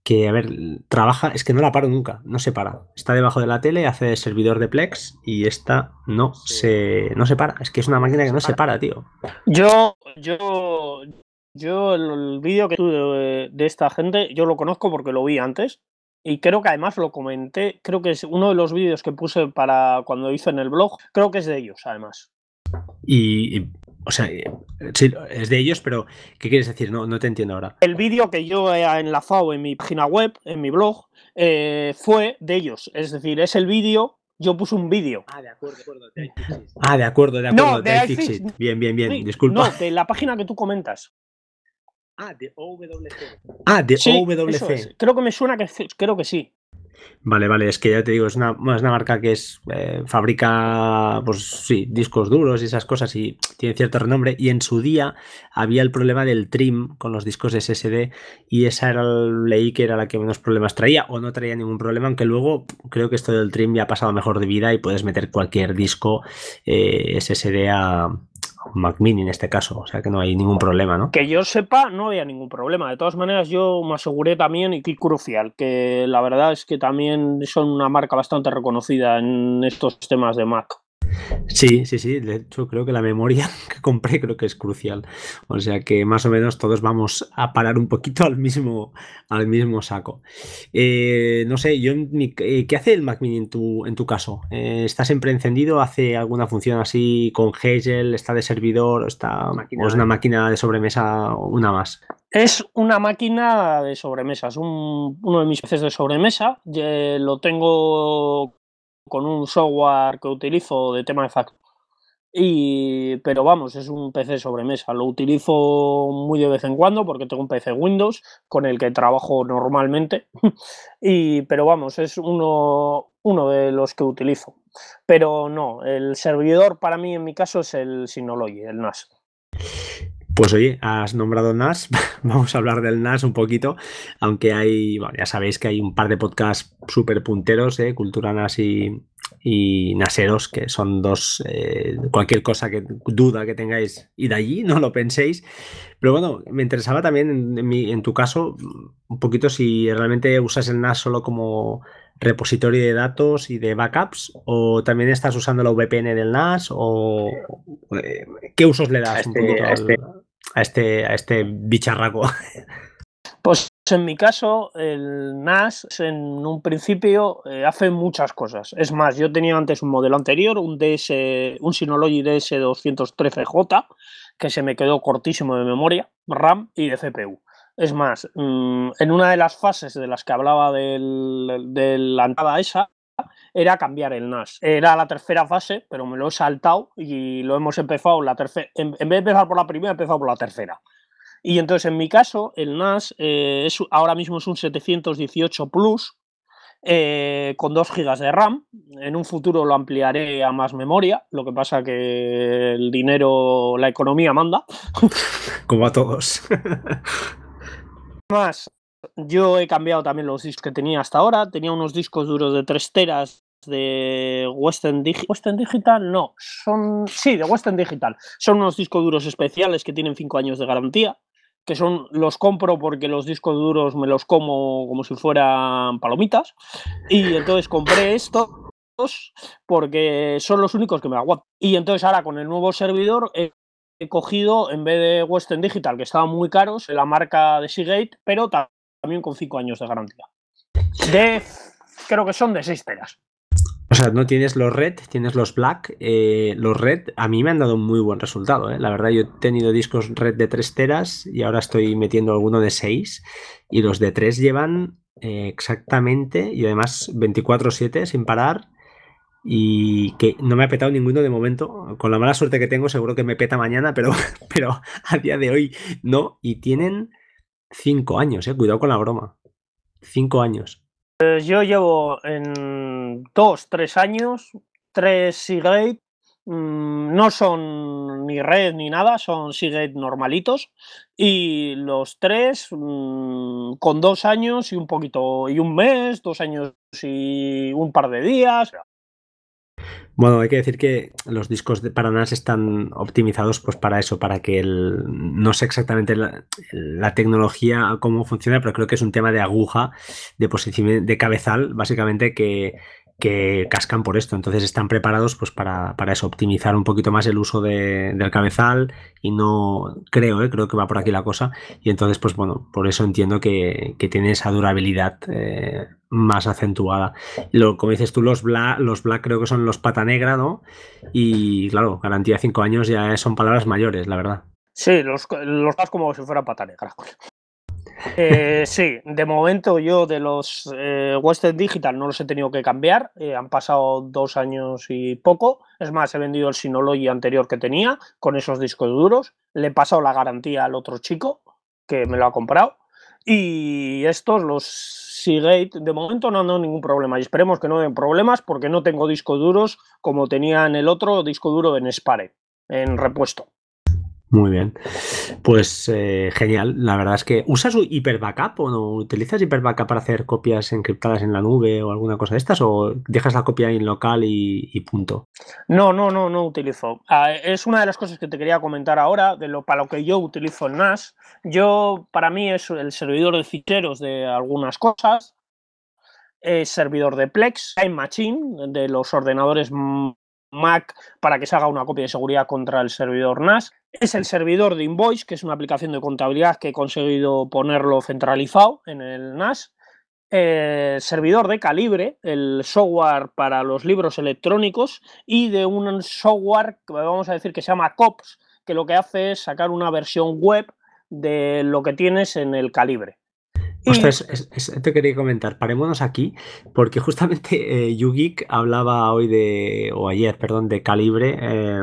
que, a ver, trabaja, es que no la paro nunca, no se para. Está debajo de la tele, hace servidor de Plex y esta no, se, no se para. Es que es una máquina que no se para, tío. Yo, yo, yo el, vídeo que tuve de, esta gente, yo lo conozco porque lo vi antes. Y creo que además lo comenté, creo que es uno de los vídeos que puse para cuando hice en el blog, creo que es de ellos, además. y o sea, eh, sí, es de ellos, pero ¿qué quieres decir? No, no te entiendo ahora. El vídeo que yo he enlazado en mi página web, en mi blog, eh, fue de ellos. Es decir, es el vídeo yo puse un vídeo. Ah, de acuerdo, de acuerdo. De ah, de acuerdo, de acuerdo. No, de, Bien, bien, bien. Disculpa. No, de la página que tú comentas. Ah, de OWC. Ah, de OWC. Creo que me suena que creo que sí. Vale, vale, es que ya te digo, es una, marca que es eh, fabrica, pues sí, discos duros y esas cosas y tiene cierto renombre. Y en su día había el problema del trim con los discos SSD y esa era, leí que era la que menos problemas traía o no traía ningún problema, aunque luego creo que esto del trim ya ha pasado mejor de vida y puedes meter cualquier disco eh, SSD a, Mac Mini en este caso, o sea que no hay ningún problema, ¿no? Que yo sepa, no había ningún problema. De todas maneras, yo me aseguré también, y crucial, que la verdad es que también son una marca bastante reconocida en estos temas de Mac. Sí, sí, sí. De hecho, creo que la memoria (laughs) que compré creo que es crucial. O sea que más o menos todos vamos a parar un poquito al mismo, al mismo saco. Eh, no sé, yo eh, ¿qué hace el Mac Mini en tu, en tu caso? Eh, ¿Está siempre encendido? ¿Hace alguna función así con Hegel? ¿Está de servidor? Está, ¿O es una máquina de sobremesa o una más? Es una máquina de sobremesa, es uno de mis PCs de sobremesa. Lo tengo con un software que utilizo de tema de facto. Y, pero vamos, es un PC sobremesa. Lo utilizo muy de vez en cuando porque tengo un PC Windows con el que trabajo normalmente. (laughs) y, pero vamos, es uno, uno de los que utilizo. Pero no, el servidor para mí en mi caso es el Synology, el NAS. Pues oye, has nombrado NAS, (laughs) vamos a hablar del NAS un poquito, aunque hay, bueno, ya sabéis que hay un par de podcasts súper punteros, ¿eh? Cultura NAS y, Naseros, que son dos, eh, cualquier cosa que duda que tengáis, y de allí, no lo penséis. Pero bueno, me interesaba también en, en tu caso un poquito si realmente usas el NAS solo como repositorio de datos y de backups o también estás usando la VPN del NAS o eh, qué usos le das este, a, este, a, este, a este bicharraco. (laughs) Pues en mi caso, el NAS en un principio eh, hace muchas cosas. Es más, yo tenía antes un modelo anterior, un DS, un Synology DS213J, que se me quedó cortísimo de memoria, RAM y de CPU. Es más, mm, en una de las fases de las que hablaba de la entrada esa, era cambiar el NAS. Era la tercera fase, pero me lo he saltado y lo hemos empezado la tercera. En, vez de empezar por la primera, he empezado por la tercera. Y entonces, en mi caso, el NAS eh, es, ahora mismo es un 718 Plus eh, con 2 GB de RAM. En un futuro lo ampliaré a más memoria. Lo que pasa que el dinero, la economía manda. (laughs) Como a todos. (laughs) Más, yo he cambiado también los discos que tenía hasta ahora. Tenía unos discos duros de 3 teras de Western, Western Digital. No, son. Sí, de Western Digital. Son unos discos duros especiales que tienen 5 años de garantía que son los compro porque los discos duros me los como como si fueran palomitas y entonces compré estos porque son los únicos que me aguantan. Y entonces ahora con el nuevo servidor cogido en vez de Western Digital que estaban muy caros la marca de Seagate, pero también con 5 años de garantía. De creo que son de 6 teras. O sea, no tienes los red, tienes los black. Eh, los red a mí me han dado un muy buen resultado. ¿eh? La verdad, yo he tenido discos red de 3 teras y ahora estoy metiendo alguno de 6. Y los de 3 llevan eh, exactamente y además 24-7 sin parar. Y que no me ha petado ninguno de momento. Con la mala suerte que tengo, seguro que me peta mañana, pero, (laughs) pero a día de hoy no. Y tienen 5 años, eh. cuidado con la broma. 5 años. Pues yo llevo en dos, tres años, tres Seagate. Mm, no son ni red ni nada, son Seagate normalitos. Y los tres mm, con dos años y un poquito, y un mes, dos años y un par de días. Bueno, hay que decir que los discos de, para NAS están optimizados pues para eso, para que el, no sé exactamente la, tecnología cómo funciona, pero creo que es un tema de aguja, de de cabezal, básicamente que, que cascan por esto. Entonces están preparados pues para, para eso, optimizar un poquito más el uso de, del cabezal y no creo, ¿eh? creo que va por aquí la cosa. Y entonces, pues bueno, por eso entiendo que, que tiene esa durabilidad eh, más acentuada. Lo, como dices tú, los black, los black creo que son los pata negra, ¿no? Y claro, garantía de 5 años ya son palabras mayores, la verdad. Sí, los, los como si fuera pata negra. Eh, sí, de momento yo de los eh, Western Digital no los he tenido que cambiar. Eh, han pasado dos años y poco. Es más, he vendido el Synology anterior que tenía con esos discos duros. Le he pasado la garantía al otro chico que me lo ha comprado. Y estos, los Seagate, de momento no han dado ningún problema. Y esperemos que no den problemas porque no tengo discos duros como tenía en el otro disco duro en Spare, en repuesto. Muy bien. Pues eh, genial. La verdad es que ¿usas Hyper Backup o no? ¿Utilizas Hyper Backup para hacer copias encriptadas en la nube o alguna cosa de estas? ¿O dejas la copia en local y, punto? No, no, no, no utilizo. Ah, es una de las cosas que te quería comentar ahora, de lo para lo que yo utilizo el NAS. Yo, para mí, es el servidor de ficheros de algunas cosas. Es servidor de Plex, Time Machine, de los ordenadores Mac para que se haga una copia de seguridad contra el servidor NAS. Es el servidor de Invoice, que es una aplicación de contabilidad que he conseguido ponerlo centralizado en el NAS. servidor de Calibre, el software para los libros electrónicos, y de un software que vamos a decir que se llama COPS, que lo que hace es sacar una versión web de lo que tienes en el Calibre. Ostras, te quería comentar, parémonos aquí, porque justamente eh, YouGeek hablaba hoy de, o ayer, perdón, de Calibre. Eh,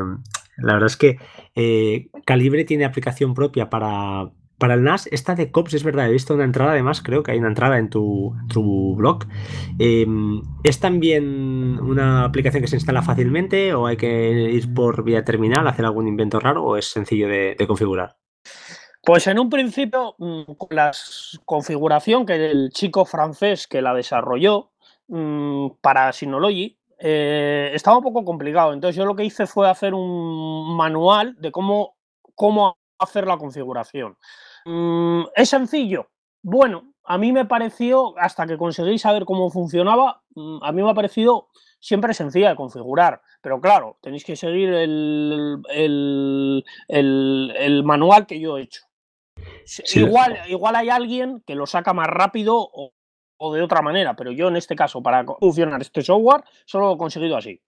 la verdad es que eh, Calibre tiene aplicación propia para, para el NAS. Esta de COPS es verdad, he visto una entrada, además, creo que hay una entrada en tu, blog. Em, ¿Es también una aplicación que se instala fácilmente o hay que ir por vía terminal, hacer algún invento raro o es sencillo de configurar? Pues en un principio, mm, con la configuración que el chico francés que la desarrolló mm, para Synology, eh, estaba un poco complicado. Entonces yo lo que hice fue hacer un manual de cómo, cómo hacer la configuración. Mm, ¿Es sencillo? Bueno, a mí me pareció, hasta que conseguí saber cómo funcionaba, a mí me ha parecido siempre sencilla de configurar. Pero claro, tenéis que seguir el, el, manual que yo he hecho. Igual, igual hay alguien que lo saca más rápido o, o de otra manera, pero yo en este caso, para funcionar este software, solo lo he conseguido así.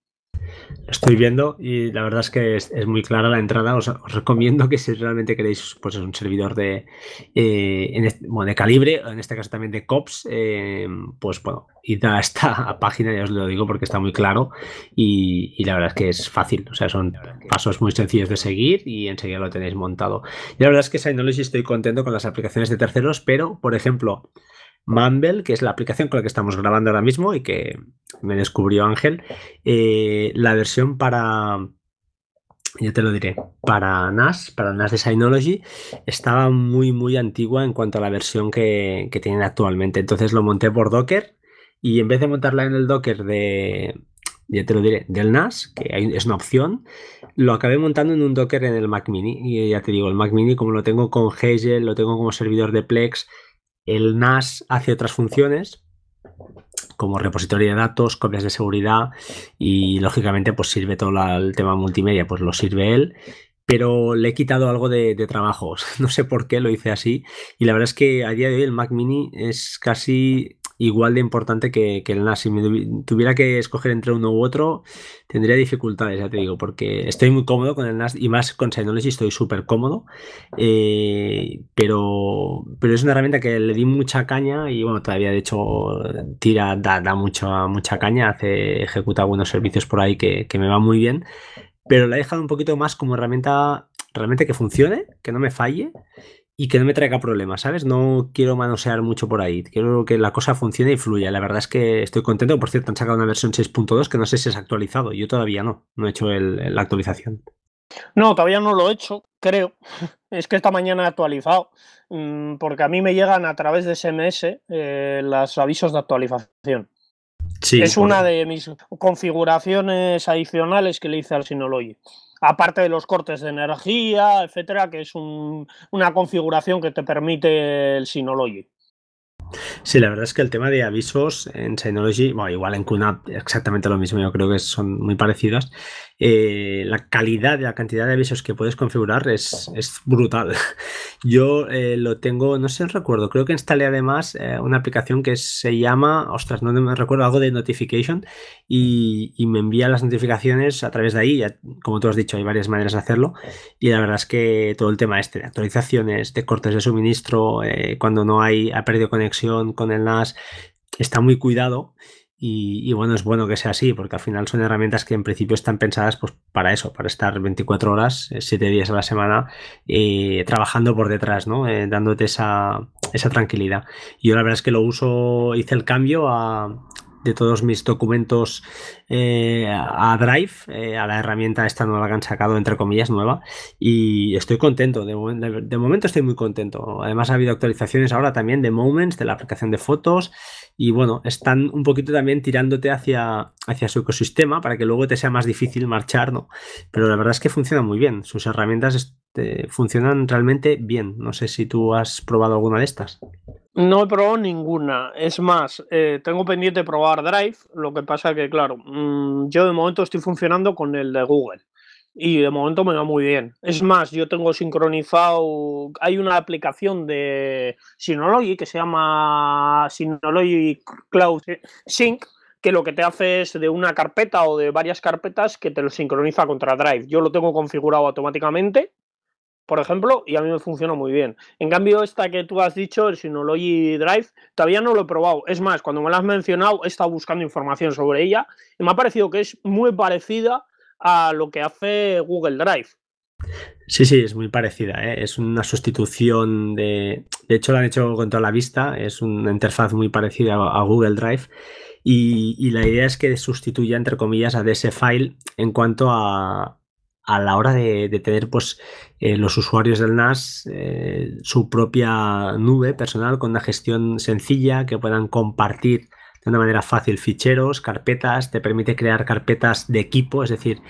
Estoy viendo y la verdad es que es, muy clara la entrada. Os, recomiendo que si realmente queréis pues, un servidor de, eh, de calibre, en este caso también de COPS, eh, pues bueno, id a esta (laughs) página, ya os lo digo porque está muy claro y, la verdad es que es fácil. O sea, son pasos muy sencillos de seguir y enseguida lo tenéis montado. Y la verdad es que Synology estoy contento con las aplicaciones de terceros, pero por ejemplo, Mumble, que es la aplicación con la que estamos grabando ahora mismo y que me descubrió Ángel, eh, la versión para, ya te lo diré, para NAS, para NAS de Synology, estaba muy, muy antigua en cuanto a la versión que, tienen actualmente. Entonces lo monté por Docker y en vez de montarla en el Docker de, ya te lo diré, del NAS, que es una opción, lo acabé montando en un Docker en el Mac Mini. Y ya te digo, el Mac Mini, como lo tengo con Hegel, lo tengo como servidor de Plex, el NAS hace otras funciones como repositorio de datos, copias de seguridad y lógicamente pues sirve todo el tema multimedia, pues lo sirve él, pero le he quitado algo de, de trabajos. (laughs) No sé por qué lo hice así y la verdad es que a día de hoy el Mac Mini es casi igual de importante que, el NAS. Si me tuviera que escoger entre uno u otro, tendría dificultades, ya te digo, porque estoy muy cómodo con el NAS y más con Synology estoy súper cómodo, eh, pero, pero es una herramienta que le di mucha caña y bueno, todavía de hecho tira, da, da mucha, mucha caña, hace, ejecuta buenos servicios por ahí que, que me va muy bien, pero la he dejado un poquito más como herramienta realmente que funcione, que no me falle y que no me traiga problemas, ¿sabes? No quiero manosear mucho por ahí. Quiero que la cosa funcione y fluya. La verdad es que estoy contento. Por cierto, han sacado una versión 6.2 que no sé si es actualizado. Yo todavía no. No he hecho la actualización. No, todavía no lo he hecho, creo. (laughs) Es que esta mañana he actualizado. Mm, porque a mí me llegan a través de SMS eh, los avisos de actualización. Sí, es una de mis configuraciones adicionales que le hice al Synology aparte de los cortes de energía, etcétera, que es una configuración que te permite el Synology. Sí, la verdad es que el tema de avisos en Synology, bueno, igual en QNAP exactamente lo mismo, yo creo que son muy parecidas. Eh, la calidad y la cantidad de avisos que puedes configurar es, brutal. (laughs) Yo eh, lo tengo, no sé recuerdo, creo que instalé además eh, una aplicación que se llama, ostras, no me recuerdo, algo de notification y, me envía las notificaciones a través de ahí. como tú has dicho, hay varias maneras de hacerlo y la verdad es que todo el tema este de actualizaciones, de cortes de suministro, cuando no hay, ha perdido conexión con el NAS, está muy cuidado y, bueno, es bueno que sea así, porque al final son herramientas que en principio están pensadas pues, para eso, para estar 24 horas, 7 eh, días a la semana, eh, trabajando por detrás, ¿no? Eh, dándote esa, esa tranquilidad. Y yo la verdad es que lo uso, hice el cambio a, de todos mis documentos a Drive, a la herramienta esta nueva que han sacado, entre comillas, nueva, y estoy contento, de, de, momento estoy muy contento. Además ha habido actualizaciones ahora también de Moments, de la aplicación de fotos, y bueno, están un poquito también tirándote hacia, hacia su ecosistema para que luego te sea más difícil marchar, ¿no? Pero la verdad es que funciona muy bien. Sus herramientas este, funcionan realmente bien. No sé si tú has probado alguna de estas. No he probado ninguna. Es más, eh, tengo pendiente probar Drive. Lo que pasa que, claro, mm, yo de momento estoy funcionando con el de Google y de momento me va muy bien. Es más, yo tengo sincronizado, hay una aplicación de Synology que se llama Synology Cloud Sync, que lo que te hace es de una carpeta o de varias carpetas que te lo sincroniza contra Drive. Yo lo tengo configurado automáticamente, por ejemplo, y a mí me funciona muy bien. En cambio, esta que tú has dicho, el Synology Drive, todavía no lo he probado. Es más, cuando me la has mencionado, he estado buscando información sobre ella y me ha parecido que es muy parecida a lo que hace Google Drive. Sí, sí, es muy parecida. ¿eh? Es una sustitución de. De hecho, lo han hecho con toda la vista. Es una interfaz muy parecida a Google Drive. Y, la idea es que sustituya, entre comillas, a DS File en cuanto a, a la hora de, tener pues, eh, los usuarios del NAS su propia nube personal con una gestión sencilla que puedan compartir de una manera fácil ficheros, carpetas, te permite crear carpetas de equipo, es decir,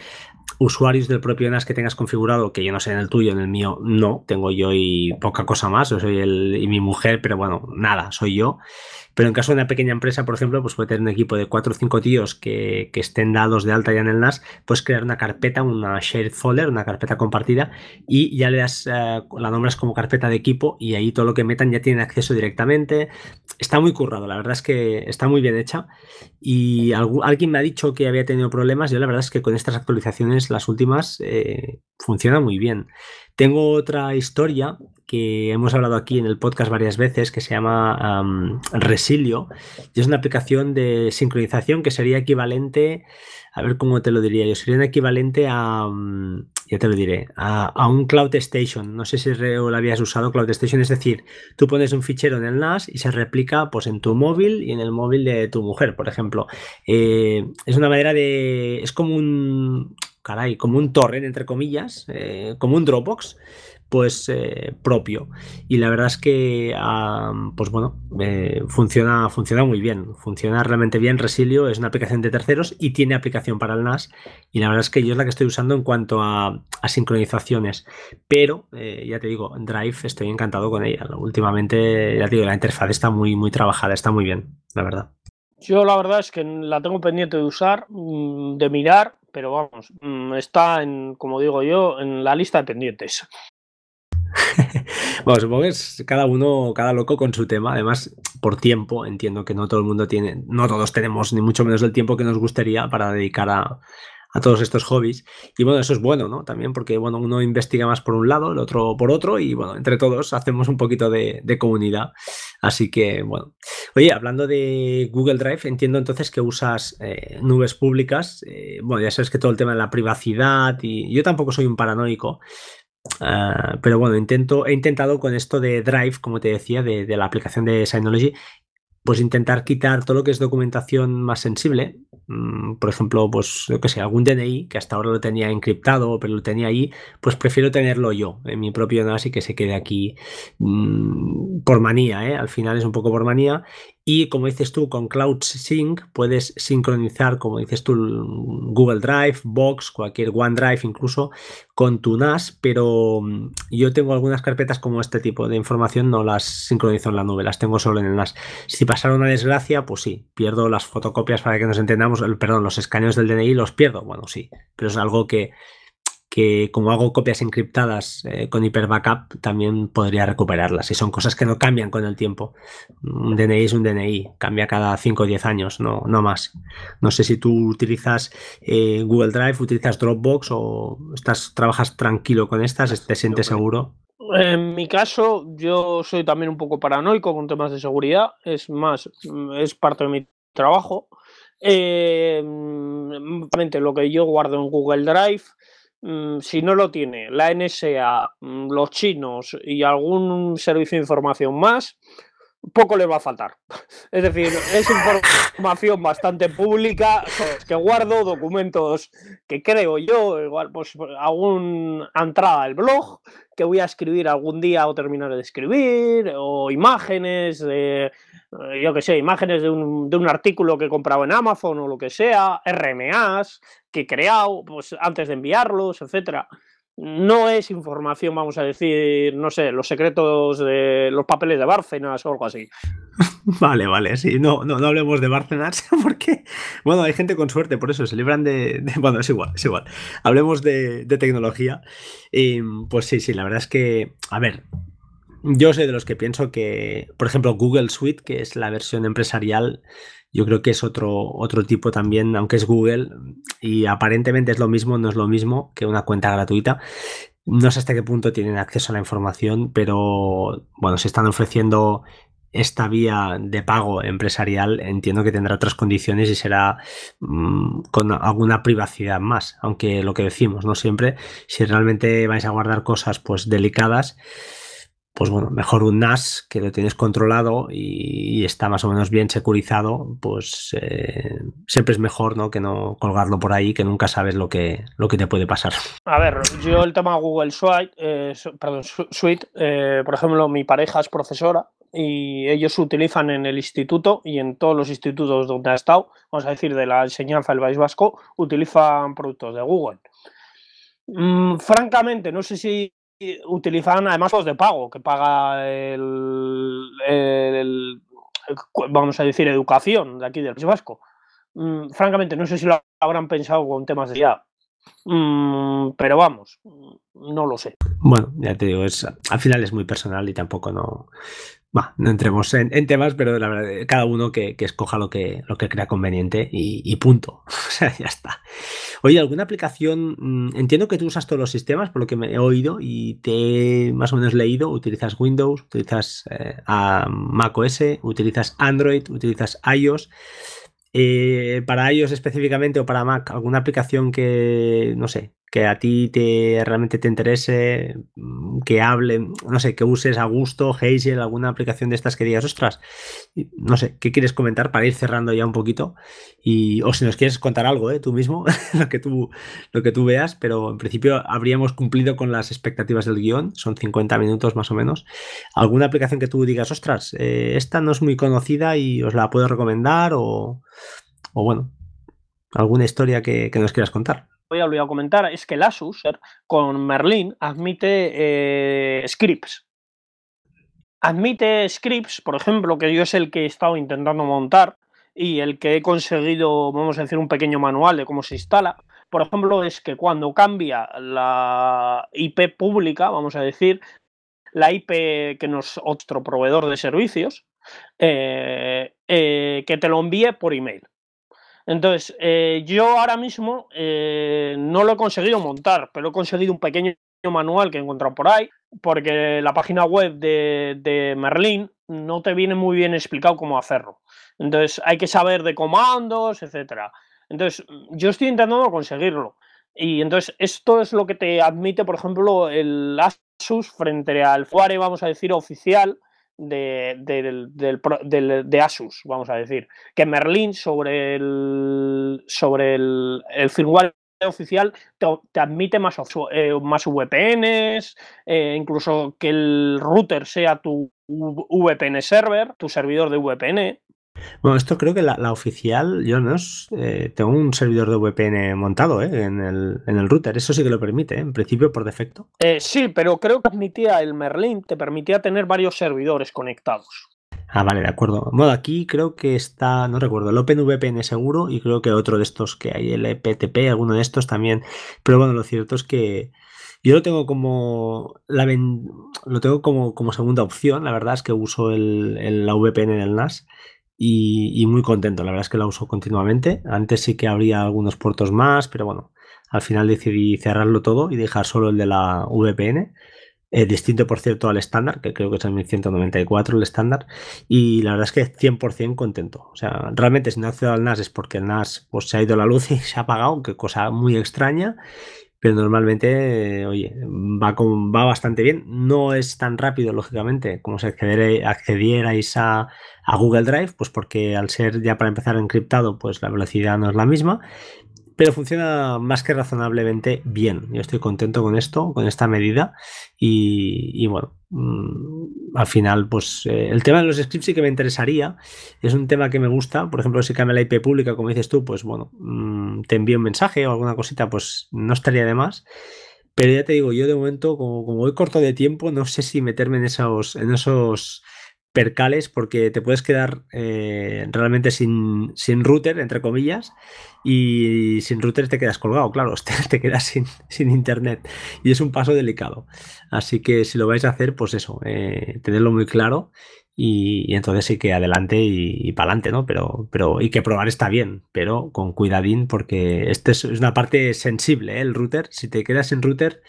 usuarios del propio NAS que tengas configurado, que yo no sé en el tuyo, en el mío no, tengo yo y poca cosa más, yo soy el y mi mujer, pero bueno, nada, soy yo. Pero en caso de una pequeña empresa, por ejemplo, pues puede tener un equipo de cuatro o cinco tíos que, estén dados de alta ya en el NAS, puedes crear una carpeta, una shared folder, una carpeta compartida, y ya le das, eh, la nombras como carpeta de equipo y ahí todo lo que metan ya tienen acceso directamente. Está muy currado, la verdad es que está muy bien hecha. Y alguien me ha dicho que había tenido problemas, yo la verdad es que con estas actualizaciones, las últimas, eh, funciona muy bien. Tengo otra historia que hemos hablado aquí en el podcast varias veces que se llama Resilio y es una aplicación de sincronización que sería equivalente, a ver cómo te lo diría yo, sería equivalente a, ya te lo diré, a, un Cloud Station. No sé si lo habías usado Cloud Station, es decir, tú pones un fichero en el NAS y se replica pues en tu móvil y en el móvil de tu mujer, por ejemplo. Eh, es una manera de, es como un como un torrent, entre comillas, eh, como un Dropbox, pues eh, propio. Y la verdad es que, pues bueno, eh, funciona, funciona muy bien, funciona realmente bien. Resilio es una aplicación de terceros y tiene aplicación para el NAS. Y la verdad es que yo es la que estoy usando en cuanto a, sincronizaciones. Pero, ya te digo, Drive estoy encantado con ella. Últimamente, ya te digo, la interfaz está muy, muy trabajada, está muy bien, la verdad. Yo la verdad es que la tengo pendiente de usar, mm, de mirar, pero vamos, mm, está en, como digo yo, en la lista de pendientes. (laughs) bueno, supongo que es cada uno, cada loco con su tema. Además, por tiempo, entiendo que no todo el mundo tiene, no todos tenemos ni mucho menos el tiempo que nos gustaría para dedicar a, a todos estos hobbies. Y bueno, eso es bueno, ¿no? También porque, bueno, uno investiga más por un lado, el otro por otro, y bueno, entre todos hacemos un poquito de, comunidad. Así que, bueno. Oye, hablando de Google Drive, entiendo entonces que usas eh, nubes públicas. Eh, bueno, ya sabes que todo el tema de la privacidad, y yo tampoco soy un paranoico. Ah, pero bueno, intento, he intentado con esto de Drive, como te decía, de, de la aplicación de Synology, pues intentar quitar todo lo que es documentación más sensible. Mm, por ejemplo, pues yo que sé, algún DNI que hasta ahora lo tenía encriptado, pero lo tenía ahí, pues prefiero tenerlo yo en mi propio NAS y que se quede aquí mm, por manía, ¿eh? al final es un poco por manía y como dices tú, con Cloud Sync puedes sincronizar, como dices tú, Google Drive, Box, cualquier OneDrive incluso, con tu NAS, pero mm, yo tengo algunas carpetas como este tipo de información, no las sincronizo en la nube, las tengo solo en el NAS. Si pasara una desgracia, pues sí, pierdo las fotocopias para que nos entendamos, perdón, los escaneos del DNI los pierdo, bueno, sí, pero es algo que que como hago copias encriptadas eh, con hiper backup, también podría recuperarlas. Y son cosas que no cambian con el tiempo. Un DNI es un DNI, cambia cada 5 o 10 años, no, no más. No sé si tú utilizas eh, Google Drive, utilizas Dropbox o estás, trabajas tranquilo con estas, te sientes seguro. En mi caso, yo soy también un poco paranoico con temas de seguridad. Es más, es parte de mi trabajo. Eh, lo que yo guardo en Google Drive Mm, si no lo tiene la NSA, mm, los chinos y algún servicio de información más, poco le va a faltar. (laughs) Es decir, es información bastante pública que guardo, documentos que creo yo, igual pues alguna entrada al blog que voy a escribir algún día o terminar de escribir, o imágenes de, yo que sé, imágenes de un, de un artículo que he comprado en Amazon o lo que sea, RMAs creado pues, antes de enviarlos, etcétera no es información, vamos a decir, no sé, los secretos de los papeles de Bárcenas o algo así. (laughs) Vale, vale, sí, no, no, no hablemos de Bárcenas (laughs) porque, bueno, hay gente con suerte, por eso se libran de, bueno, es igual, es igual. Hablemos de, tecnología. Y, pues sí, sí, la verdad es que, a ver, yo soy de los que pienso que, por ejemplo, Google Suite, que es la versión empresarial, yo creo que es otro, otro tipo también, aunque es Google, y aparentemente es lo mismo, no es lo mismo que una cuenta gratuita. No sé hasta qué punto tienen acceso a la información, pero bueno, si están ofreciendo esta vía de pago empresarial, entiendo que tendrá otras condiciones y será mm, con alguna privacidad más, aunque lo que decimos, no siempre, si realmente vais a guardar cosas pues delicadas, pues bueno, mejor un NAS que lo tienes controlado y, está más o menos bien securizado, pues eh, siempre es mejor ¿no? que no colgarlo por ahí, que nunca sabes lo que, lo que te puede pasar. A ver, yo el tema Google Suite, eh, perdón, Suite eh, por ejemplo, mi pareja es profesora y ellos utilizan en el instituto y en todos los institutos donde ha estado, vamos a decir, de la enseñanza del País Vasco, utilizan productos de Google. Mm, francamente, no sé si utilizan además los de pago, que paga el, vamos a decir, educación de aquí del País Vasco. Mm, francamente, no sé si lo habrán pensado con temas de ya. Mm, pero vamos, no lo sé. Bueno, ya te digo, es, al final es muy personal y tampoco no, no entremos en, temas, pero la verdad, cada uno que, escoja lo que, lo que crea conveniente y, punto. (laughs) O sea, ya está. Oye, ¿alguna aplicación? Mm, entiendo que tú usas todos los sistemas, por lo que me he oído y te he más o menos leído. Utilizas Windows, utilizas eh, Mac OS, utilizas Android, utilizas iOS. Eh, para iOS específicamente o para Mac, alguna aplicación que, no sé, que a ti te realmente te interese, mm, que hable, no sé, que uses a gusto, Hazel, alguna aplicación de estas que digas, ostras, no sé, ¿qué quieres comentar para ir cerrando ya un poquito? Y, o si nos quieres contar algo, ¿eh? tú mismo, (laughs) lo, que tú, lo que tú veas, pero en principio habríamos cumplido con las expectativas del guion, son 50 minutos más o menos. ¿Alguna aplicación que tú digas, ostras, eh, esta no es muy conocida y os la puedo recomendar? O, o bueno, alguna historia que nos quieras contar había olvidado comentar es que el Asus con Merlin admite eh, scripts. Admite scripts, por ejemplo, que yo es el que he estado intentando montar y el que he conseguido, vamos a decir, un pequeño manual de cómo se instala. Por ejemplo, es que cuando cambia la IP pública, vamos a decir, la IP que nos otro proveedor de servicios, eh, eh, que te lo envíe por email. Entonces, eh, yo ahora mismo eh, no lo he conseguido montar, pero he conseguido un pequeño manual que he encontrado por ahí, porque la página web de, Merlin no te viene muy bien explicado cómo hacerlo. Entonces, hay que saber de comandos, etcétera. Entonces, yo estoy intentando conseguirlo. Y entonces, esto es lo que te admite, por ejemplo, el Asus frente al Fuare, vamos a decir, oficial, de, del, de Asus, vamos a decir, que Merlin sobre el, sobre el, el firmware oficial te, admite más, eh, más VPNs, eh, incluso que el router sea tu VPN server, tu servidor de VPN. Bueno, esto creo que la, oficial, yo no eh, tengo un servidor de VPN montado eh, en, el, router, eso sí que lo permite, eh, en principio por defecto. sí, pero creo que admitía el Merlin, te permitía tener varios servidores conectados. Ah, vale, de acuerdo. Bueno, aquí creo que está, no recuerdo, el OpenVPN seguro y creo que otro de estos que hay, el EPTP, alguno de estos también. Pero bueno, lo cierto es que yo lo tengo como la lo tengo como, como segunda opción. La verdad es que uso el, la VPN en el NAS y, muy contento. La verdad es que la uso continuamente. Antes sí que habría algunos puertos más, pero bueno, al final decidí cerrarlo todo y dejar solo el de la VPN. Eh, distinto, por cierto, al estándar, que creo que es el 1194 el estándar, y la verdad es que 100% contento. O sea, realmente si no accedo al NAS es porque el NAS pues, se ha ido la luz y (laughs) se ha apagado, que cosa muy extraña, pero normalmente, oye, va, con, va bastante bien. No es tan rápido, lógicamente, como si accedierais a, a, Google Drive, pues porque al ser ya para empezar encriptado, pues la velocidad no es la misma, pero funciona más que razonablemente bien. Yo estoy contento con esto, con esta medida. Y, bueno, mm, al final, pues eh, el tema de los scripts sí que me interesaría. Es un tema que me gusta. Por ejemplo, si cambia la IP pública, como dices tú, pues bueno, mm, te envío un mensaje o alguna cosita, pues no estaría de más. Pero ya te digo, yo de momento, como, como voy corto de tiempo, no sé si meterme en esos, en esos percales porque te puedes quedar eh, realmente sin, sin, router, entre comillas, y sin router te quedas colgado, claro, (laughs) te, quedas sin, sin, internet y es un paso delicado. Así que si lo vais a hacer, pues eso, eh, tenerlo muy claro y, entonces sí que adelante y, para adelante, ¿no? Pero, pero y que probar está bien, pero con cuidadín porque este es, una parte sensible, ¿eh? el router. Si te quedas sin router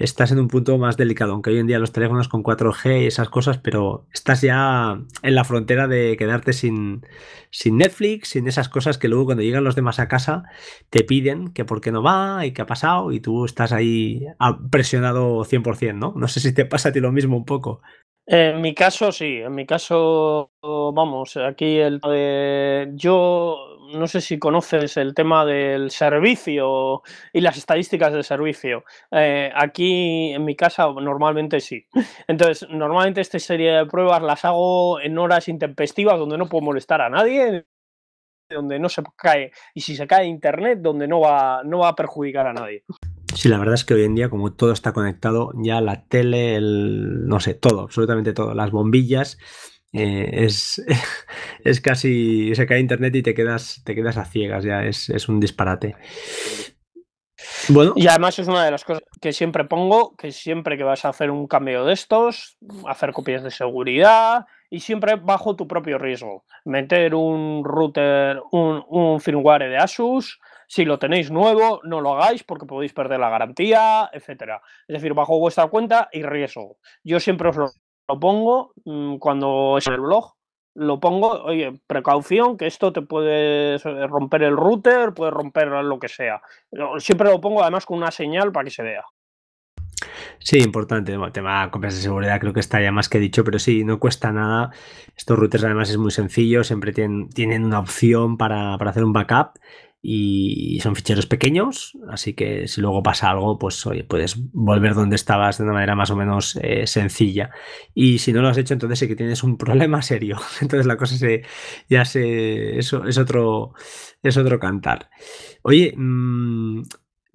estás en un punto más delicado, aunque hoy en día los teléfonos con 4G y esas cosas, pero estás ya en la frontera de quedarte sin, sin Netflix, sin esas cosas que luego cuando llegan los demás a casa te piden que por qué no va y qué ha pasado y tú estás ahí presionado 100%, ¿no? No sé si te pasa a ti lo mismo un poco. En mi caso, sí. En mi caso, vamos, aquí el de yo no sé si conoces el tema del servicio y las estadísticas del servicio. Eh, aquí en mi casa normalmente sí. Entonces, normalmente esta serie de pruebas las hago en horas intempestivas donde no puedo molestar a nadie, donde no se cae, y si se cae internet, donde no va, no va a perjudicar a nadie. Sí, la verdad es que hoy en día, como todo está conectado, ya la tele, el, no sé, todo, absolutamente todo, las bombillas, eh, es, (laughs) es casi, se cae internet y te quedas, te quedas a ciegas, ya es, es un disparate. Bueno. Y además es una de las cosas que siempre pongo, que siempre que vas a hacer un cambio de estos, hacer copias de seguridad y siempre bajo tu propio riesgo. Meter un router, un, un firmware de Asus, si lo tenéis nuevo, no lo hagáis porque podéis perder la garantía, etcétera. Es decir, bajo vuestra cuenta y riesgo. Yo siempre os lo, pongo mm, cuando es el blog. Lo pongo, oye, precaución, que esto te puede romper el router, puede romper lo que sea. Siempre lo pongo además con una señal para que se vea. Sí, importante. El tema de copias de seguridad creo que está ya más que dicho, pero sí, no cuesta nada. Estos routers además es muy sencillo, siempre tienen, tienen una opción para, para hacer un backup y son ficheros pequeños, así que si luego pasa algo, pues oye, puedes volver donde estabas de una manera más o menos eh, sencilla. Y si no lo has hecho, entonces sí que tienes un (laughs) problema serio. Entonces la cosa se, ya se, eso es otro, es otro cantar. Oye, mmm,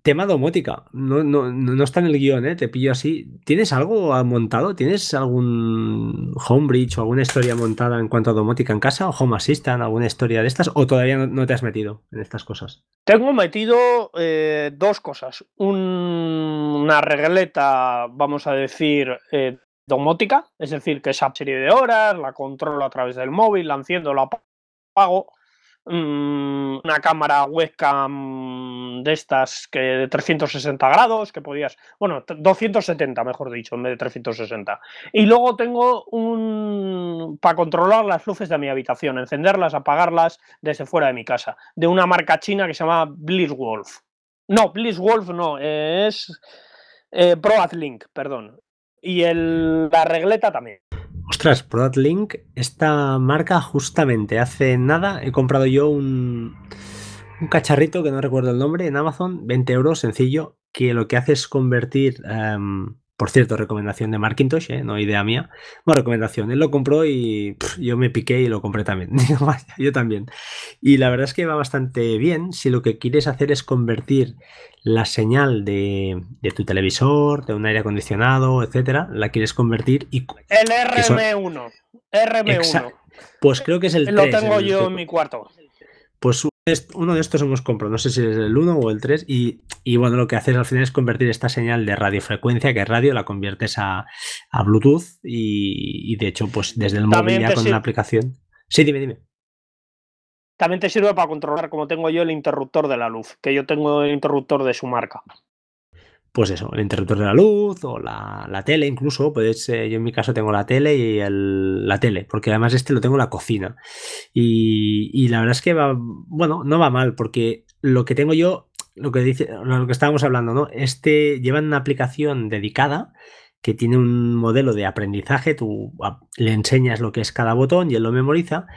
Tema domótica, no, no, no, está en el guion, ¿eh? te pillo así. ¿Tienes algo montado? ¿Tienes algún homebridge o alguna historia montada en cuanto a domótica en casa? ¿O home assistant, alguna historia de estas? ¿O todavía no, te has metido en estas cosas? Tengo metido eh, dos cosas. una regleta, vamos a decir, eh, domótica, es decir, que esa serie de horas, la controlo a través del móvil, la enciendo, la apago una cámara webcam de estas que de 360 grados, que podías, bueno, 270 mejor dicho, en vez de 360. Y luego tengo un para controlar las luces de mi habitación, encenderlas, apagarlas desde fuera de mi casa, de una marca china que se llama Blitzwolf. No, Blitzwolf no, es eh, ProAdLink, perdón. Y el, la regleta también. Ostras, ProAdLink, esta marca justamente hace nada he comprado yo un, un cacharrito que no recuerdo el nombre en Amazon, 20 euros, sencillo, que lo que hace es convertir em, por cierto, recomendación de Markintosh, ¿eh? no idea mía. Bueno, recomendación. Él lo compró y yo me piqué y lo compré también. (laughs) yo también. Y la verdad es que va bastante bien si lo que quieres hacer es convertir la señal de, tu televisor, de un aire acondicionado, etcétera, la quieres convertir y... El RM1. RM1. Pues creo que es el Lo tengo yo en mi cuarto. Pues uno de estos hemos comprado, no sé si es el 1 o el 3, y, bueno, lo que haces al final es convertir esta señal de radiofrecuencia, que es radio, la conviertes a, Bluetooth y, de hecho, pues desde el móvil ya con una aplicación. Sí, dime, dime. También te sirve para controlar, como tengo yo, el interruptor de la luz, que yo tengo el interruptor de su marca pues eso, el interruptor de la luz o la, tele incluso, puedes, yo en mi caso tengo la tele y el, la tele, porque además este lo tengo en la cocina. Y, la verdad es que va, bueno, no va mal, porque lo que tengo yo, lo que dice, lo que estábamos hablando, ¿no? Este lleva una aplicación dedicada que tiene un modelo de aprendizaje, tú le enseñas lo que es cada botón y él lo memoriza.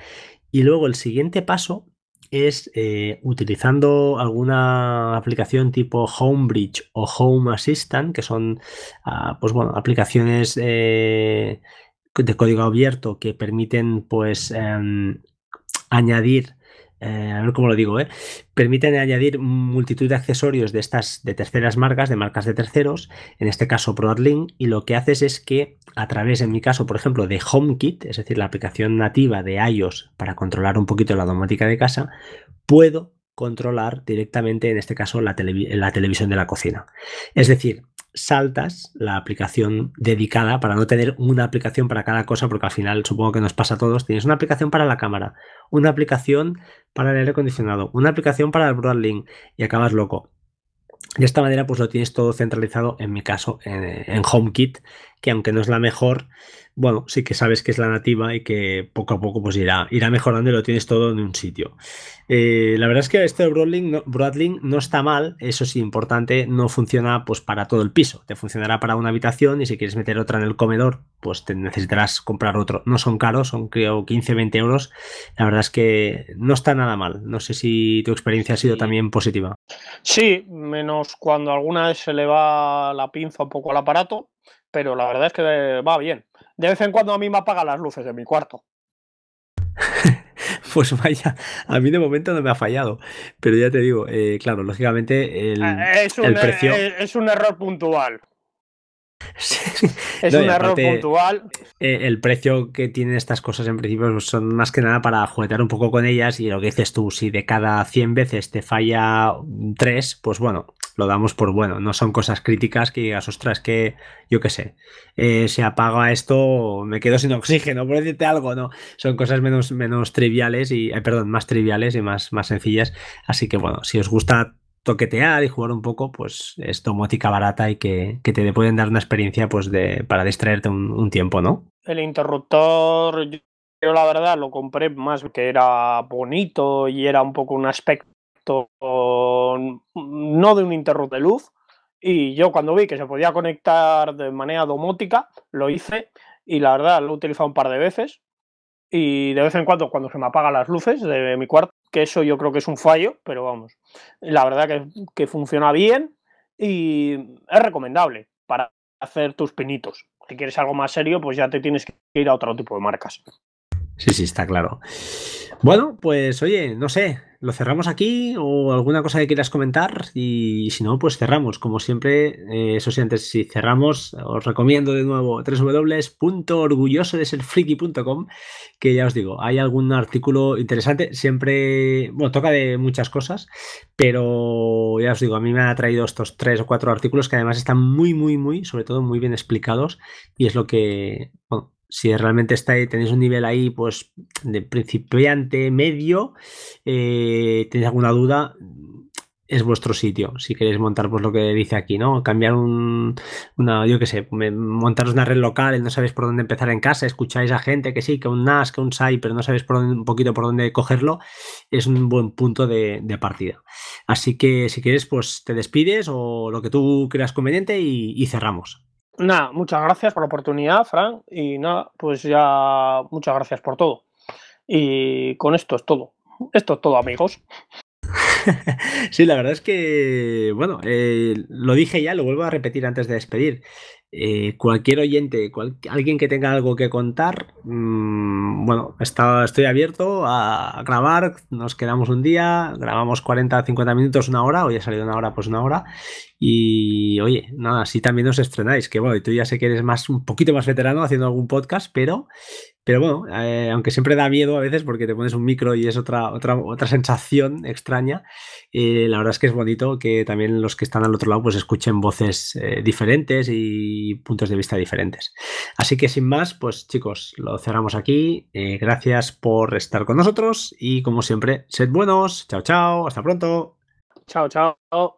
Y luego el siguiente paso es eh, utilizando alguna aplicación tipo Homebridge o Home Assistant, que son ah, pues bueno, aplicaciones eh, de código abierto que permiten pues em, añadir eh, a ver cómo lo digo, ¿eh? permiten añadir multitud de accesorios de estas de terceras marcas, de marcas de terceros, en este caso ProAdLink, y lo que haces es que a través, en mi caso, por ejemplo, de HomeKit, es decir, la aplicación nativa de iOS para controlar un poquito la domótica de casa, puedo controlar directamente, en este caso, la, la televisión de la cocina. Es decir, saltas la aplicación dedicada para no tener una aplicación para cada cosa, porque al final supongo que nos pasa a todos. Tienes una aplicación para la cámara, una aplicación para el aire acondicionado, una aplicación para el Broadlink y acabas loco. De esta manera, pues lo tienes todo centralizado, en mi caso, en, HomeKit, que aunque no es la mejor, bueno, sí que sabes que es la nativa y que poco a poco pues irá, irá mejorando y lo tienes todo en un sitio. Eh, la verdad es que este Broadlink no, Broadlink no está mal, eso sí, importante, no funciona pues para todo el piso, te funcionará para una habitación y si quieres meter otra en el comedor, pues te necesitarás comprar otro. No son caros, son creo 15, 20 euros. La verdad es que no está nada mal. No sé si tu experiencia ha sido también positiva. Sí, menos cuando alguna vez se le va la pinza un poco al aparato, pero la verdad es que va bien. De vez en cuando a mí me apaga las luces de mi cuarto. (laughs) pues vaya, a mí de momento no me ha fallado. Pero ya te digo, eh, claro, lógicamente el, eh, es un, precio. Eh, es un error puntual. (laughs) es un error puntual. el precio que tienen estas cosas en principio son más que nada para juguetear un poco con ellas y lo que dices tú, si de cada 100 veces te falla 3, pues bueno, lo damos por bueno. No son cosas críticas que digas, ostras, que yo qué sé, eh, se apaga esto, me quedo sin oxígeno, por decirte algo, ¿no? Son cosas menos, menos triviales y, eh, perdón, más triviales y más, más sencillas. Así que bueno, si os gusta toquetear y jugar un poco, pues es domótica barata y que, te pueden dar una experiencia pues de, para distraerte un, tiempo, ¿no? El interruptor, yo la verdad lo compré más que era bonito y era un poco un aspecto no de un interruptor de luz. Y yo cuando vi que se podía conectar de manera domótica, lo hice y la verdad lo he utilizado un par de veces. Y de vez en cuando, cuando se me apagan las luces de mi cuarto, que eso yo creo que es un fallo, pero vamos, la verdad que, que funciona bien y es recomendable para hacer tus pinitos. Si quieres algo más serio, pues ya te tienes que ir a otro tipo de marcas. Sí, sí, está claro. Bueno, pues oye, no sé, ¿lo cerramos aquí o alguna cosa que quieras comentar? Y si no, pues cerramos. Como siempre, eh, eso sí, antes si cerramos, os recomiendo de nuevo www.orgullosodeserfriki.com que ya os digo, hay algún artículo interesante, siempre, bueno, toca de muchas cosas, pero ya os digo, a mí me ha traído estos tres o cuatro artículos que además están muy, muy, muy, sobre todo muy bien explicados y es lo que, si realmente estáis, tenéis un nivel ahí, pues de principiante medio, eh, tenéis alguna duda, es vuestro sitio. Si queréis montar, pues lo que dice aquí, ¿no? Cambiar un, una, yo qué sé, montaros una red local no sabéis por dónde empezar en casa, escucháis a gente que sí, que un NAS, que un SAI, pero no sabéis por un poquito por dónde cogerlo, es un buen punto de, partida. Así que si quieres, pues te despides o lo que tú creas conveniente y cerramos. Nada, muchas gracias por la oportunidad, Fran. Y nada, pues ya muchas gracias por todo. Y con esto es todo. Esto es todo, amigos. (laughs) sí, la verdad es que, bueno, eh, lo dije ya, lo vuelvo a repetir antes de despedir. Eh, cualquier oyente, alguien que tenga algo que contar, mm, bueno, estoy abierto a, grabar, nos quedamos un día, grabamos 40, 50 minutos, una hora, hoy ha salido una hora, pues una hora, y oye, nada, así también os estrenáis, que bueno, tú ya sé que eres más, un poquito más veterano haciendo algún podcast, pero pero bueno, eh, aunque siempre da miedo a veces porque te pones un micro y es otra, otra, otra sensación extraña, eh, la verdad es que es bonito que también los que están al otro lado pues escuchen voces eh, diferentes y puntos de vista diferentes. Así que sin más, pues chicos, lo cerramos aquí. gracias por estar con nosotros y como siempre, sed buenos. Chao, chao. Hasta pronto. Chao, chao.